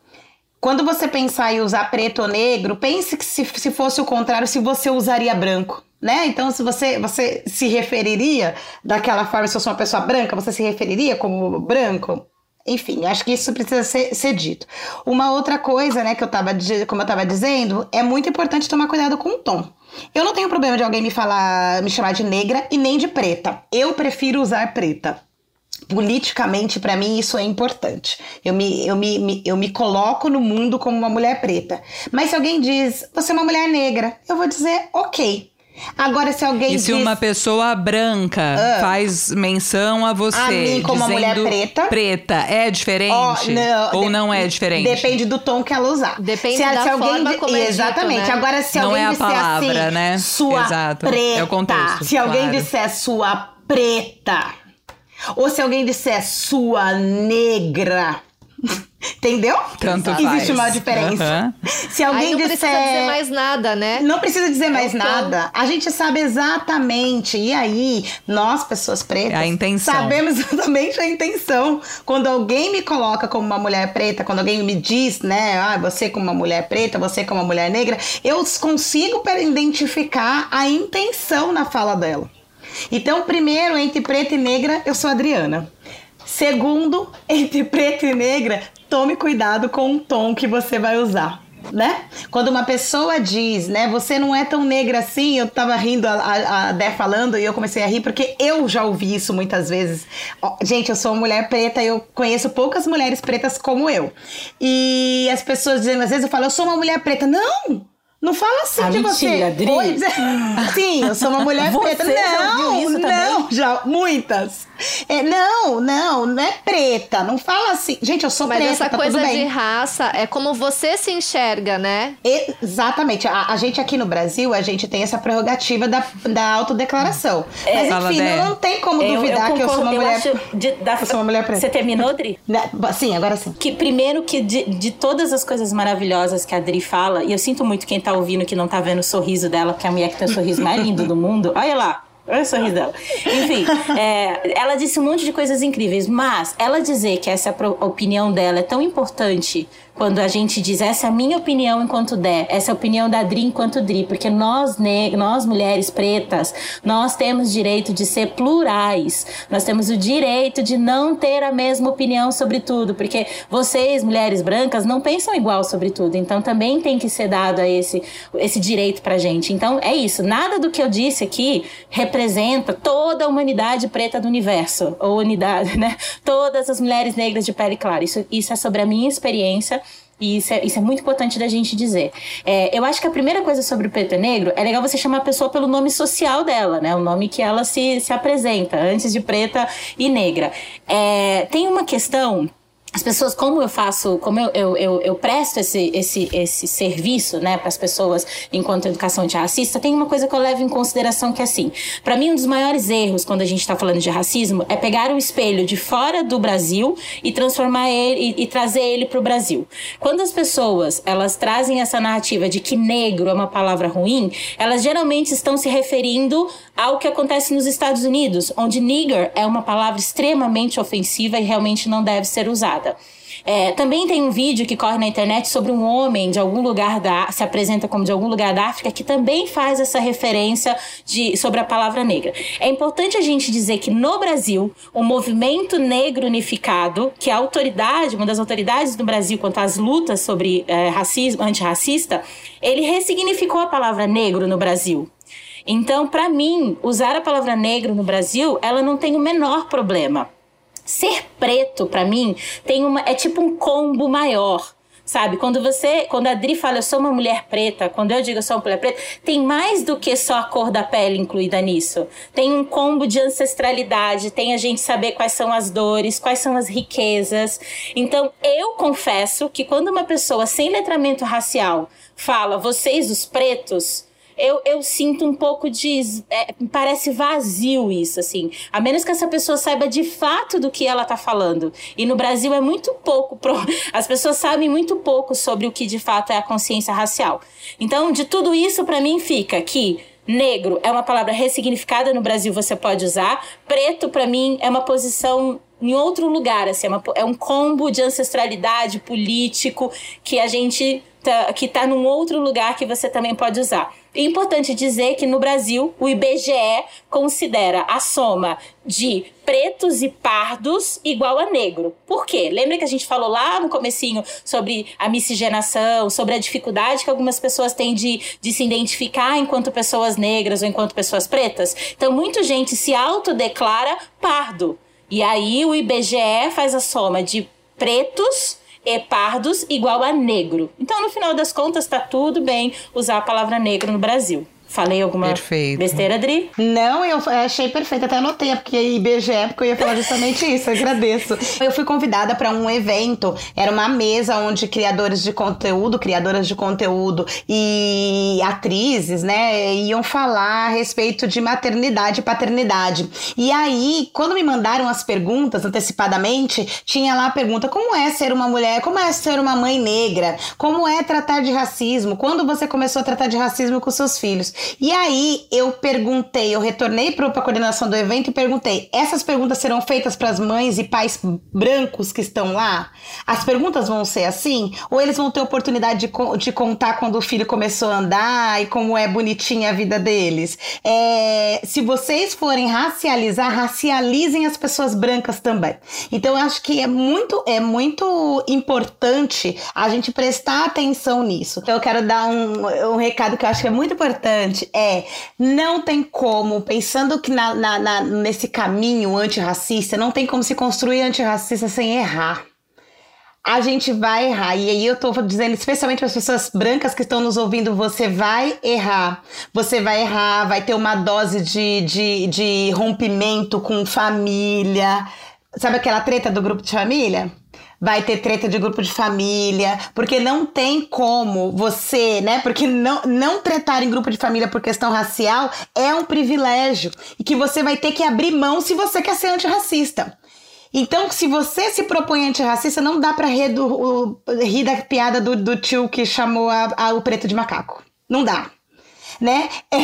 D: Quando você pensar em usar preto ou negro, pense que se, se fosse o contrário, se você usaria branco. Né? Então, se você, você se referiria daquela forma, se eu sou uma pessoa branca, você se referiria como branco? Enfim, acho que isso precisa ser, ser dito. Uma outra coisa, né, que eu tava, como eu estava dizendo, é muito importante tomar cuidado com o tom. Eu não tenho problema de alguém me falar, me chamar de negra e nem de preta. Eu prefiro usar preta politicamente, para mim, isso é importante. Eu me, eu, me, me- eu me coloco no mundo como uma mulher preta. Mas se alguém diz, você é uma mulher negra, eu vou dizer, ok. Agora, se alguém
A: E se
D: diz.
A: uma pessoa branca
D: Ah.
A: faz menção a você,
D: A mim como uma mulher preta?
A: preta, é diferente?
D: Ó, não,
A: Ou
D: de-
A: não é diferente?
D: Depende do tom que ela usar.
B: Depende da forma como é dito,
D: Exatamente.
B: né?
D: Agora, se
A: Não
D: alguém
A: é a
D: disser
A: palavra,
D: assim,
A: né?
D: sua
A: Exato. É o
D: preta.
A: contexto,
D: se alguém
A: claro.
D: disser sua preta, ou se alguém disser sua negra, (laughs) entendeu?
A: Tanto
D: Existe
A: faz.
D: uma diferença.
A: Aham.
D: Se alguém
B: Aí não
D: disser
B: precisa dizer mais nada, né?
D: não precisa dizer mais
B: Então-
D: nada. A gente sabe exatamente. E aí, nós, pessoas pretas,
A: É a intenção.
D: sabemos (laughs) exatamente a intenção. Quando alguém me coloca como uma mulher preta, quando alguém me diz, né, ah, você como uma mulher preta, você como uma mulher negra, eu consigo identificar a intenção na fala dela. Então, primeiro, entre preta e negra, eu sou Adriana. Segundo, (laughs) entre preto e negra, tome cuidado com o tom que você vai usar. Né? Quando uma pessoa diz, né, você não é tão negra assim, eu tava rindo a, Dé falando e eu comecei a rir porque eu já ouvi isso muitas vezes. Gente, eu sou uma mulher preta eu conheço poucas mulheres pretas como eu. E as pessoas dizem, às vezes eu falo, eu sou uma mulher preta. Não! Não fala assim
C: Ah,
D: de
C: mentira,
D: você.
C: Adri.
D: Pois (laughs) é. Sim, eu sou uma mulher
C: Você
D: preta.
C: já
D: Não,
C: ouviu isso
D: não,
C: também?
D: já, muitas. É, não, não, não é preta. Não fala assim. Gente, eu sou
B: Mas
D: preta,
B: essa
D: tá
B: coisa
D: tudo
B: de
D: bem.
B: raça é como você se enxerga, né?
D: Exatamente. A, a gente aqui no Brasil, a gente tem essa prerrogativa da, da autodeclaração. Mas
A: Fala,
D: enfim, não, não tem como duvidar que eu sou uma
C: eu
D: mulher.
C: acho de- da-
D: eu sou uma mulher preta.
C: Você terminou, Adri?
D: Né, Sim, agora sim.
C: Que primeiro que de, de todas as coisas maravilhosas que a Adri fala, e eu sinto muito quem tá ouvindo que não tá vendo o sorriso dela, porque é a mulher que tem o sorriso mais lindo do mundo. Olha lá. Olha o sorriso dela. Enfim, (laughs) é, ela disse um monte de coisas incríveis, mas ela dizer que essa opinião dela é tão importante quando a gente diz essa é a minha opinião enquanto der, essa é a opinião da Dri enquanto Dri, porque nós, ne nós mulheres pretas, nós temos direito de ser plurais, nós temos o direito de não ter a mesma opinião sobre tudo, porque vocês, mulheres brancas, não pensam igual sobre tudo, então também tem que ser dado a esse, esse direito pra gente. Então é isso, nada do que eu disse aqui representa toda a humanidade preta do universo, ou unidade, (laughs) né? Todas as mulheres negras de pele clara. Isso, isso é sobre a minha experiência. E isso é, isso é muito importante da gente dizer. É, eu acho que a primeira coisa sobre o preto e negro é legal você chamar a pessoa pelo nome social dela, né? O nome que ela se, se apresenta, antes de preta e negra. É, tem uma questão as pessoas, como eu faço, como eu, eu, eu, eu presto esse, esse, esse serviço, né, para as pessoas enquanto educação antirracista, tem uma coisa que eu levo em consideração que é assim, para mim um dos maiores erros quando a gente está falando de racismo é pegar o espelho de fora do Brasil e transformar ele e, e trazer ele para o Brasil. Quando as pessoas elas trazem essa narrativa de que negro é uma palavra ruim, elas geralmente estão se referindo ao que acontece nos Estados Unidos, onde nigger é uma palavra extremamente ofensiva e realmente não deve ser usada. É, também tem um vídeo que corre na internet sobre um homem de algum lugar da se apresenta como de algum lugar da África que também faz essa referência de, sobre a palavra negra. É importante a gente dizer que no Brasil, o movimento negro unificado, que a autoridade, uma das autoridades do Brasil quanto às lutas sobre é, racismo, antirracista, ele ressignificou a palavra negro no Brasil. Então, para mim, usar a palavra negro no Brasil, ela não tem o menor problema. Ser preto, para mim, tem uma é tipo um combo maior. Sabe, quando você, quando a Adri fala eu sou uma mulher preta, quando eu digo eu sou uma mulher preta, tem mais do que só a cor da pele incluída nisso. Tem um combo de ancestralidade, tem a gente saber quais são as dores, quais são as riquezas. Então, eu confesso que quando uma pessoa sem letramento racial fala vocês os pretos, eu, eu sinto um pouco de. É, parece vazio isso, assim. A menos que essa pessoa saiba de fato do que ela tá falando. E no Brasil é muito pouco. Pro, (laughs) as pessoas sabem muito pouco sobre o que de fato é a consciência racial. Então, de tudo isso, para mim, fica que. Negro é uma palavra ressignificada no Brasil, você pode usar. Preto, para mim, é uma posição em outro lugar, assim, é, uma, é um combo de ancestralidade político que a gente tá, que está num outro lugar que você também pode usar. É importante dizer que no Brasil o IBGE considera a soma de pretos e pardos igual a negro. Por quê? Lembra que a gente falou lá no comecinho sobre a miscigenação, sobre a dificuldade que algumas pessoas têm de, de se identificar enquanto pessoas negras ou enquanto pessoas pretas? Então, muita gente se autodeclara pardo. E aí o IBGE faz a soma de pretos e pardos igual a negro. Então, no final das contas, está tudo bem usar a palavra negro no Brasil. Falei alguma Perfeito. besteira, Adri?
D: Não, eu achei perfeito, até anotei, porque IBGE, porque eu ia falar justamente (laughs) isso, eu agradeço. Eu fui convidada para um evento, era uma mesa onde criadores de conteúdo, criadoras de conteúdo e atrizes, né, iam falar a respeito de maternidade e paternidade. E aí, quando me mandaram as perguntas antecipadamente, tinha lá a pergunta: como é ser uma mulher, como é ser uma mãe negra, como é tratar de racismo, quando você começou a tratar de racismo com seus filhos? E aí eu perguntei, eu retornei para a coordenação do evento e perguntei: essas perguntas serão feitas para as mães e pais brancos que estão lá? As perguntas vão ser assim? Ou eles vão ter oportunidade de, de contar quando o filho começou a andar e como é bonitinha a vida deles? É, se vocês forem racializar, racializem as pessoas brancas também. Então eu acho que é muito, é muito importante a gente prestar atenção nisso. Então eu quero dar um, um recado que eu acho que é muito importante importante é não tem como, pensando que na, na, na, nesse caminho antirracista, não tem como se construir antirracista sem errar. A gente vai errar. E aí eu tô dizendo, especialmente para as pessoas brancas que estão nos ouvindo, você vai errar. Você vai errar, vai ter uma dose de, de, de rompimento com família. Sabe aquela treta do grupo de família? Vai ter treta de grupo de família, porque não tem como você, né? Porque não, não tretar em grupo de família por questão racial é um privilégio e que você vai ter que abrir mão se você quer ser antirracista. Então, se você se propõe antirracista, não dá para rir, rir, da piada do, do tio que chamou a, a, o preto de macaco. Não dá né? É,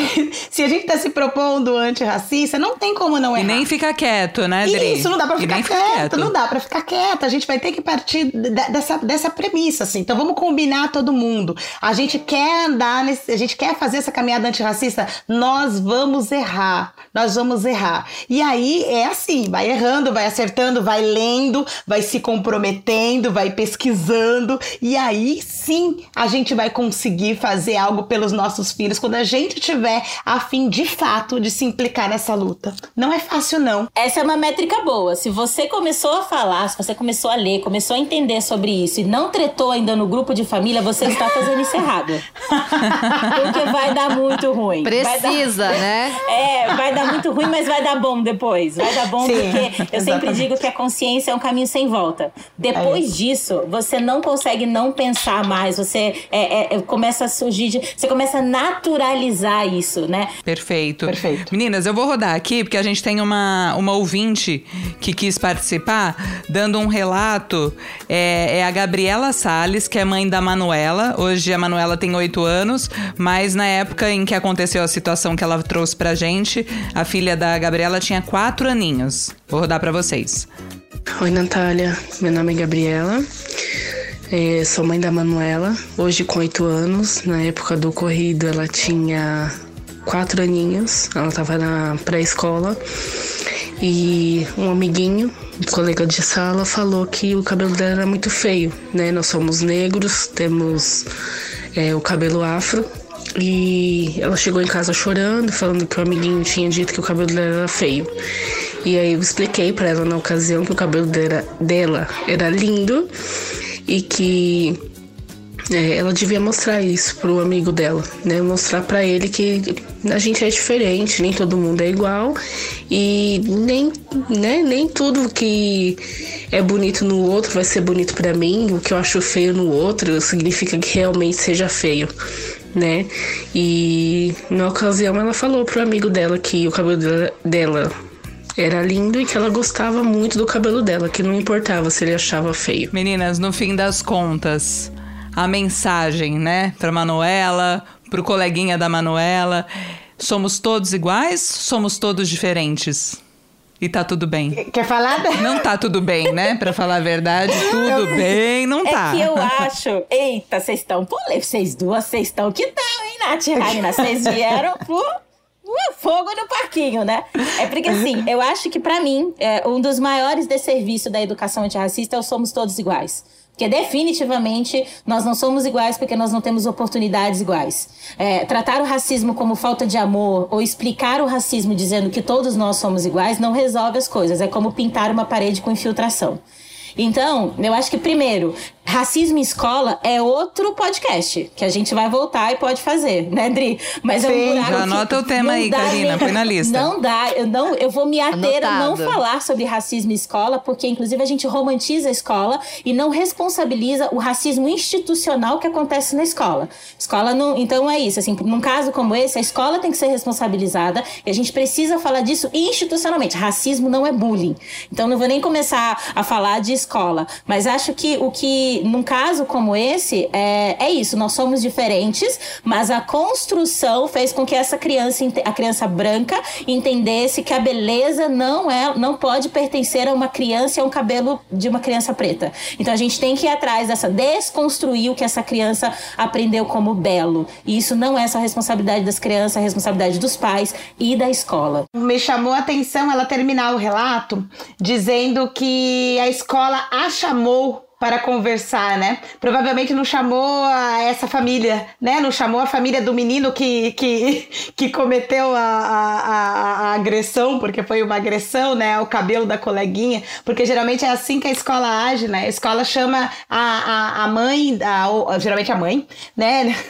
D: se a gente tá se propondo antirracista, não tem como não errar.
A: E nem ficar quieto, né, Dri?
D: Isso, não dá pra ficar quieto, quieto, não dá pra ficar quieto. A gente vai ter que partir dessa, dessa premissa, assim. Então vamos combinar todo mundo. A gente quer andar, nesse, a gente quer fazer essa caminhada antirracista, nós vamos errar. Nós vamos errar. E aí é assim, vai errando, vai acertando, vai lendo, vai se comprometendo, vai pesquisando. E aí sim a gente vai conseguir fazer algo pelos nossos filhos quando a a gente tiver a fim de fato de se implicar nessa luta. Não é fácil, não.
C: Essa é uma métrica boa. Se você começou a falar, se você começou a ler, começou a entender sobre isso e não tretou ainda no grupo de família, você está fazendo isso errado. (laughs) Porque vai dar muito ruim.
B: Precisa,
C: dar...
B: né? (laughs)
C: É, vai dar muito ruim, mas vai dar bom depois. Vai dar bom Sim, porque eu exatamente. sempre digo que a consciência é um caminho sem volta. Depois é disso, você não consegue não pensar mais. Você é, é, começa a surgir, de... você começa a naturalizar realizar isso, né?
A: Perfeito.
D: Perfeito.
A: Meninas, eu vou rodar aqui porque a gente tem uma, uma ouvinte que quis participar, dando um relato. É, é a Gabriela Sales, que é mãe da Manuela. Hoje a Manuela tem oito anos, mas na época em que aconteceu a situação que ela trouxe pra gente, a filha da Gabriela tinha quatro aninhos. Vou rodar para vocês.
F: Oi, Natália. Meu nome é Gabriela. É, sou mãe da Manuela, hoje com oito anos. Na época do ocorrido, ela tinha quatro aninhos, ela estava na pré-escola. E um amiguinho, um colega de sala, falou que o cabelo dela era muito feio, né? Nós somos negros, temos é, o cabelo afro. E ela chegou em casa chorando, falando que o amiguinho tinha dito que o cabelo dela era feio. E aí eu expliquei para ela na ocasião que o cabelo dela, dela era lindo e que é, ela devia mostrar isso pro amigo dela, né? Mostrar para ele que a gente é diferente, nem todo mundo é igual e nem, né, nem tudo que é bonito no outro vai ser bonito para mim, o que eu acho feio no outro significa que realmente seja feio, né? E na ocasião ela falou pro amigo dela que o cabelo dela era lindo e que ela gostava muito do cabelo dela, que não importava se ele achava feio.
A: Meninas, no fim das contas, a mensagem, né, pra Manuela, pro coleguinha da Manuela, somos todos iguais, somos todos diferentes. E tá tudo bem.
D: Quer falar?
A: Não tá tudo bem, né? Pra falar a verdade, tudo bem, não tá.
C: É que eu acho. Eita, vocês estão polêmicos. Vocês duas, vocês estão que tal, hein, Nath e Raina? Vocês vieram pro uh, fogo no parquinho, né? É porque, assim, eu acho que, para mim, é, um dos maiores desserviços da educação antirracista é o somos todos iguais. Porque definitivamente nós não somos iguais porque nós não temos oportunidades iguais. É, tratar o racismo como falta de amor ou explicar o racismo dizendo que todos nós somos iguais não resolve as coisas. É como pintar uma parede com infiltração. Então, eu acho que primeiro, racismo em escola é outro podcast que a gente vai voltar e pode fazer, né, Dri?
A: Mas Sim, é um já anota o tema aí, Karina, põe na (laughs) lista.
C: Não dá, eu não, eu vou me ater a não falar sobre racismo em escola, porque inclusive a gente romantiza a escola e não responsabiliza o racismo institucional que acontece na escola. Escola não, então é isso, assim, num caso como esse, a escola tem que ser responsabilizada e a gente precisa falar disso institucionalmente. Racismo não é bullying. Então não vou nem começar a falar de escola. Mas acho que o que, num caso como esse, é, é isso. Nós somos diferentes, mas a construção fez com que essa criança, a criança branca, entendesse que a beleza não é, não pode pertencer a uma criança e a um cabelo de uma criança preta. Então a gente tem que ir atrás dessa, desconstruir o que essa criança aprendeu como belo. E isso não é só responsabilidade das crianças, é responsabilidade dos pais e da escola.
D: Me chamou a atenção ela terminar o relato dizendo que a escola a chamou para conversar, né? Provavelmente não chamou a essa família, né? Não chamou a família do menino que, que, (laughs) que cometeu a, a, a, agressão, porque foi uma agressão, né? O cabelo da coleguinha, porque geralmente é assim que a escola age, né? A escola chama a, a, a mãe, a, geralmente a mãe, né? (laughs)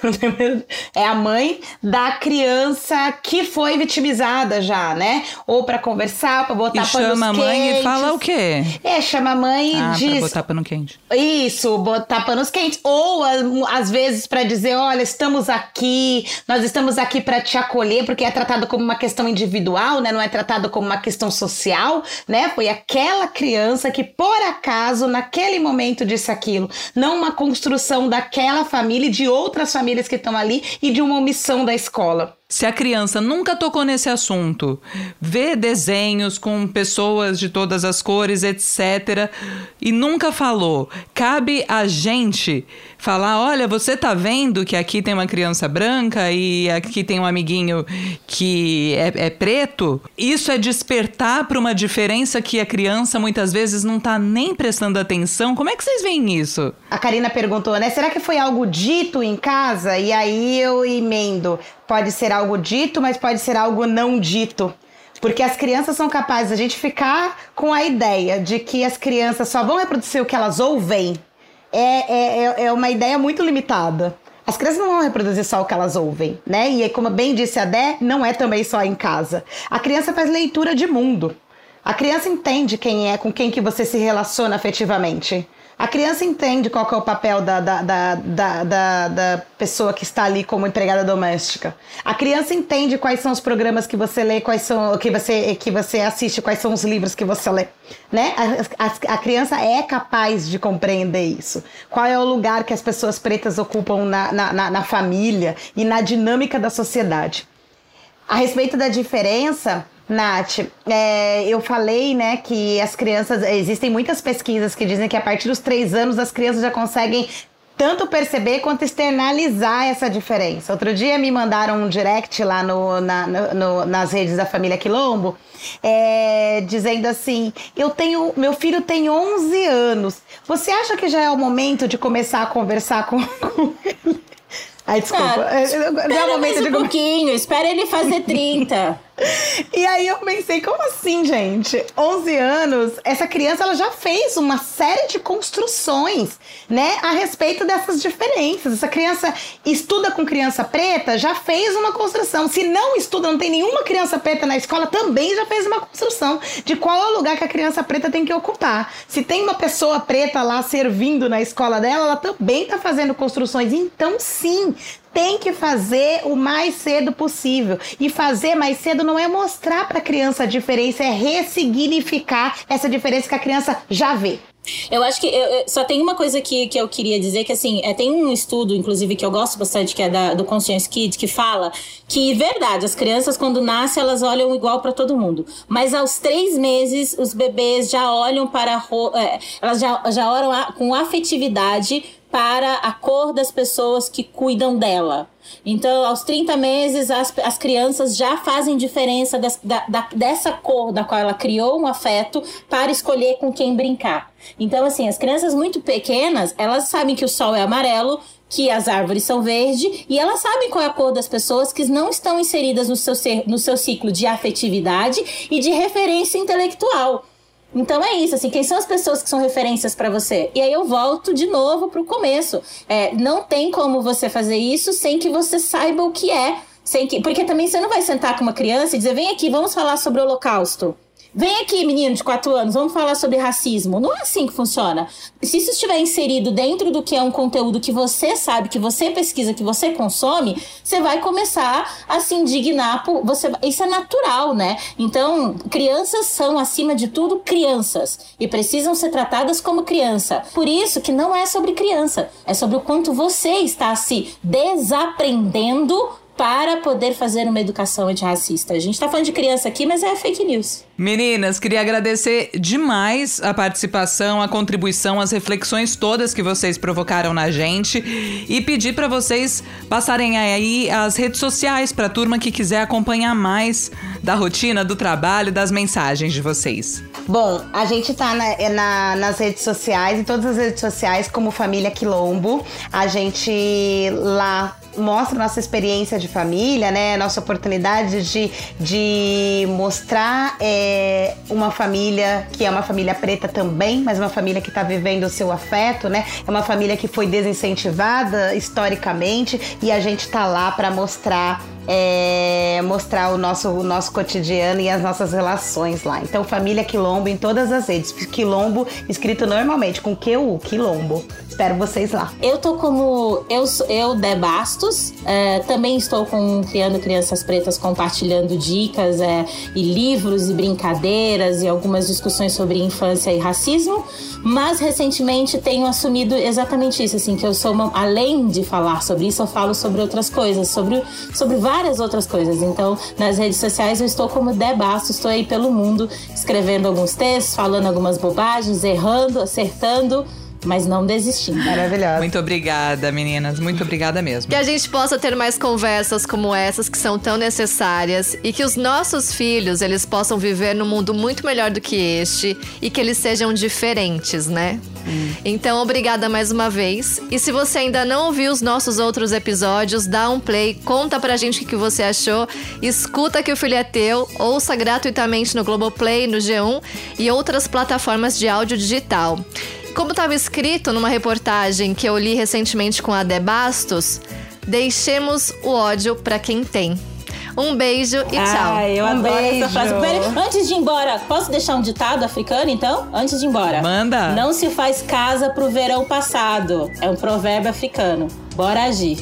D: É a mãe da criança que foi vitimizada já, né? Ou para conversar, para botar
A: e chama a mãe
D: quentes.
A: e fala o quê?
D: É, chama a mãe e
A: ah,
D: diz...
A: Botar pano quente.
D: Isso, botar panos quentes. Ou às vezes para dizer, olha, estamos aqui, nós estamos aqui para te acolher, porque é tratado como uma questão individual, né? Não é tratado como uma questão social, né? Foi aquela criança que por acaso naquele momento disse aquilo, não uma construção daquela família e de outras famílias que estão ali e de uma omissão da escola.
A: Se a criança nunca tocou nesse assunto, vê desenhos com pessoas de todas as cores, etc., e nunca falou, cabe a gente falar: olha, você tá vendo que aqui tem uma criança branca e aqui tem um amiguinho que é, é preto? Isso é despertar para uma diferença que a criança muitas vezes não tá nem prestando atenção. Como é que vocês veem isso?
D: A Karina perguntou, né? Será que foi algo dito em casa? E aí eu emendo pode ser algo dito, mas pode ser algo não dito. Porque as crianças são capazes de a gente ficar com a ideia de que as crianças só vão reproduzir o que elas ouvem. É, é, é, é uma ideia muito limitada. As crianças não vão reproduzir só o que elas ouvem, né? E como bem disse a Dé, não é também só em casa. A criança faz leitura de mundo. A criança entende quem é, com quem que você se relaciona afetivamente. A criança entende qual é o papel da, da, da, da, da pessoa que está ali como empregada doméstica. A criança entende quais são os programas que você lê, quais são que você, que você assiste, quais são os livros que você lê. Né? A, a, a criança é capaz de compreender isso. Qual é o lugar que as pessoas pretas ocupam na, na, na, na família e na dinâmica da sociedade. A respeito da diferença, Nath, é, eu falei, né, que as crianças. Existem muitas pesquisas que dizem que a partir dos três anos as crianças já conseguem tanto perceber quanto externalizar essa diferença. Outro dia me mandaram um direct lá no, na, no, nas redes da família Quilombo, é, dizendo assim: eu tenho, meu filho tem 11 anos. Você acha que já é o momento de começar a conversar com, (laughs) com ele?
C: Ai, desculpa. Ah, espera é o momento mais um de... pouquinho, espera ele fazer 30. (laughs)
D: e aí eu pensei, como assim, gente? 11 anos, essa criança ela já fez uma série de construções, né, a respeito dessas diferenças. Essa criança estuda com criança preta, já fez uma construção. Se não estuda, não tem nenhuma criança preta na escola, também já fez uma construção de qual é o lugar que a criança preta tem que ocupar. Se tem uma pessoa preta lá servindo na escola dela, ela também está fazendo construções. Então, sim, tem que fazer o mais cedo possível. E fazer mais cedo não é mostrar para a criança a diferença, é ressignificar essa diferença que a criança já vê.
C: Eu acho que eu, só tem uma coisa que, que eu queria dizer, que assim, é, tem um estudo, inclusive, que eu gosto bastante, que é da, do Conscience Kids, que fala que, verdade, as crianças, quando nascem, elas olham igual para todo mundo. Mas aos três meses, os bebês já olham para. É, elas já, já olham a, com afetividade para a cor das pessoas que cuidam dela. Então, aos 30 meses, as, as crianças já fazem diferença das, da, da, dessa cor da qual ela criou um afeto para escolher com quem brincar. Então, assim, as crianças muito pequenas, elas sabem que o sol é amarelo, que as árvores são verde e elas sabem qual é a cor das pessoas que não estão inseridas no seu, ser, no seu ciclo de afetividade e de referência intelectual. Então é isso, assim, quem são as pessoas que são referências para você? E aí eu volto de novo pro começo. É, não tem como você fazer isso sem que você saiba o que é. Sem que, porque também você não vai sentar com uma criança e dizer, vem aqui, vamos falar sobre o holocausto. Vem aqui, menino de 4 anos, vamos falar sobre racismo. Não é assim que funciona. Se isso estiver inserido dentro do que é um conteúdo que você sabe, que você pesquisa, que você consome, você vai começar a se indignar por. Você, isso é natural, né? Então, crianças são, acima de tudo, crianças. E precisam ser tratadas como criança. Por isso que não é sobre criança, é sobre o quanto você está se desaprendendo para poder fazer uma educação antirracista. A gente está falando de criança aqui, mas é fake news.
A: Meninas, queria agradecer demais a participação, a contribuição, as reflexões todas que vocês provocaram na gente e pedir para vocês passarem aí as redes sociais para a turma que quiser acompanhar mais da rotina, do trabalho, das mensagens de vocês.
D: Bom, a gente tá na, é na, nas redes sociais, em todas as redes sociais, como Família Quilombo. A gente lá mostra nossa experiência de família, né? Nossa oportunidade de, de mostrar é, uma família que é uma família preta também, mas uma família que está vivendo o seu afeto, né? É uma família que foi desincentivada historicamente e a gente tá lá para mostrar é, mostrar o nosso, o nosso cotidiano e as nossas relações lá. Então, Família Quilombo em todas as redes. Quilombo escrito normalmente com QU, Quilombo. Espero vocês lá.
C: Eu tô como eu, eu De Bastos, é, também estou com Criando Crianças Pretas compartilhando dicas é, e livros e brincadeiras e algumas discussões sobre infância e racismo, mas recentemente tenho assumido exatamente isso, assim, que eu sou uma, além de falar sobre isso, eu falo sobre outras coisas, sobre, sobre várias outras coisas. Então, nas redes sociais eu estou como De Bastos, estou aí pelo mundo escrevendo alguns textos, falando algumas bobagens, errando, acertando mas não desistindo.
D: Maravilhosa.
A: Muito obrigada, meninas. Muito obrigada mesmo.
B: Que a gente possa ter mais conversas como essas que são tão necessárias e que os nossos filhos eles possam viver num mundo muito melhor do que este e que eles sejam diferentes, né? Hum. Então, obrigada mais uma vez. E se você ainda não ouviu os nossos outros episódios, dá um play, conta pra gente o que você achou, escuta que o filho é teu, ouça gratuitamente no Globoplay, no G1 e outras plataformas de áudio digital. Como estava escrito numa reportagem que eu li recentemente com a De Bastos, deixemos o ódio para quem tem. Um beijo e tchau.
C: Ai, eu
B: um
C: adoro beijo. essa frase. antes de ir embora, posso deixar um ditado africano, então? Antes de ir embora.
A: Manda.
C: Não se faz casa pro verão passado. É um provérbio africano. Bora agir.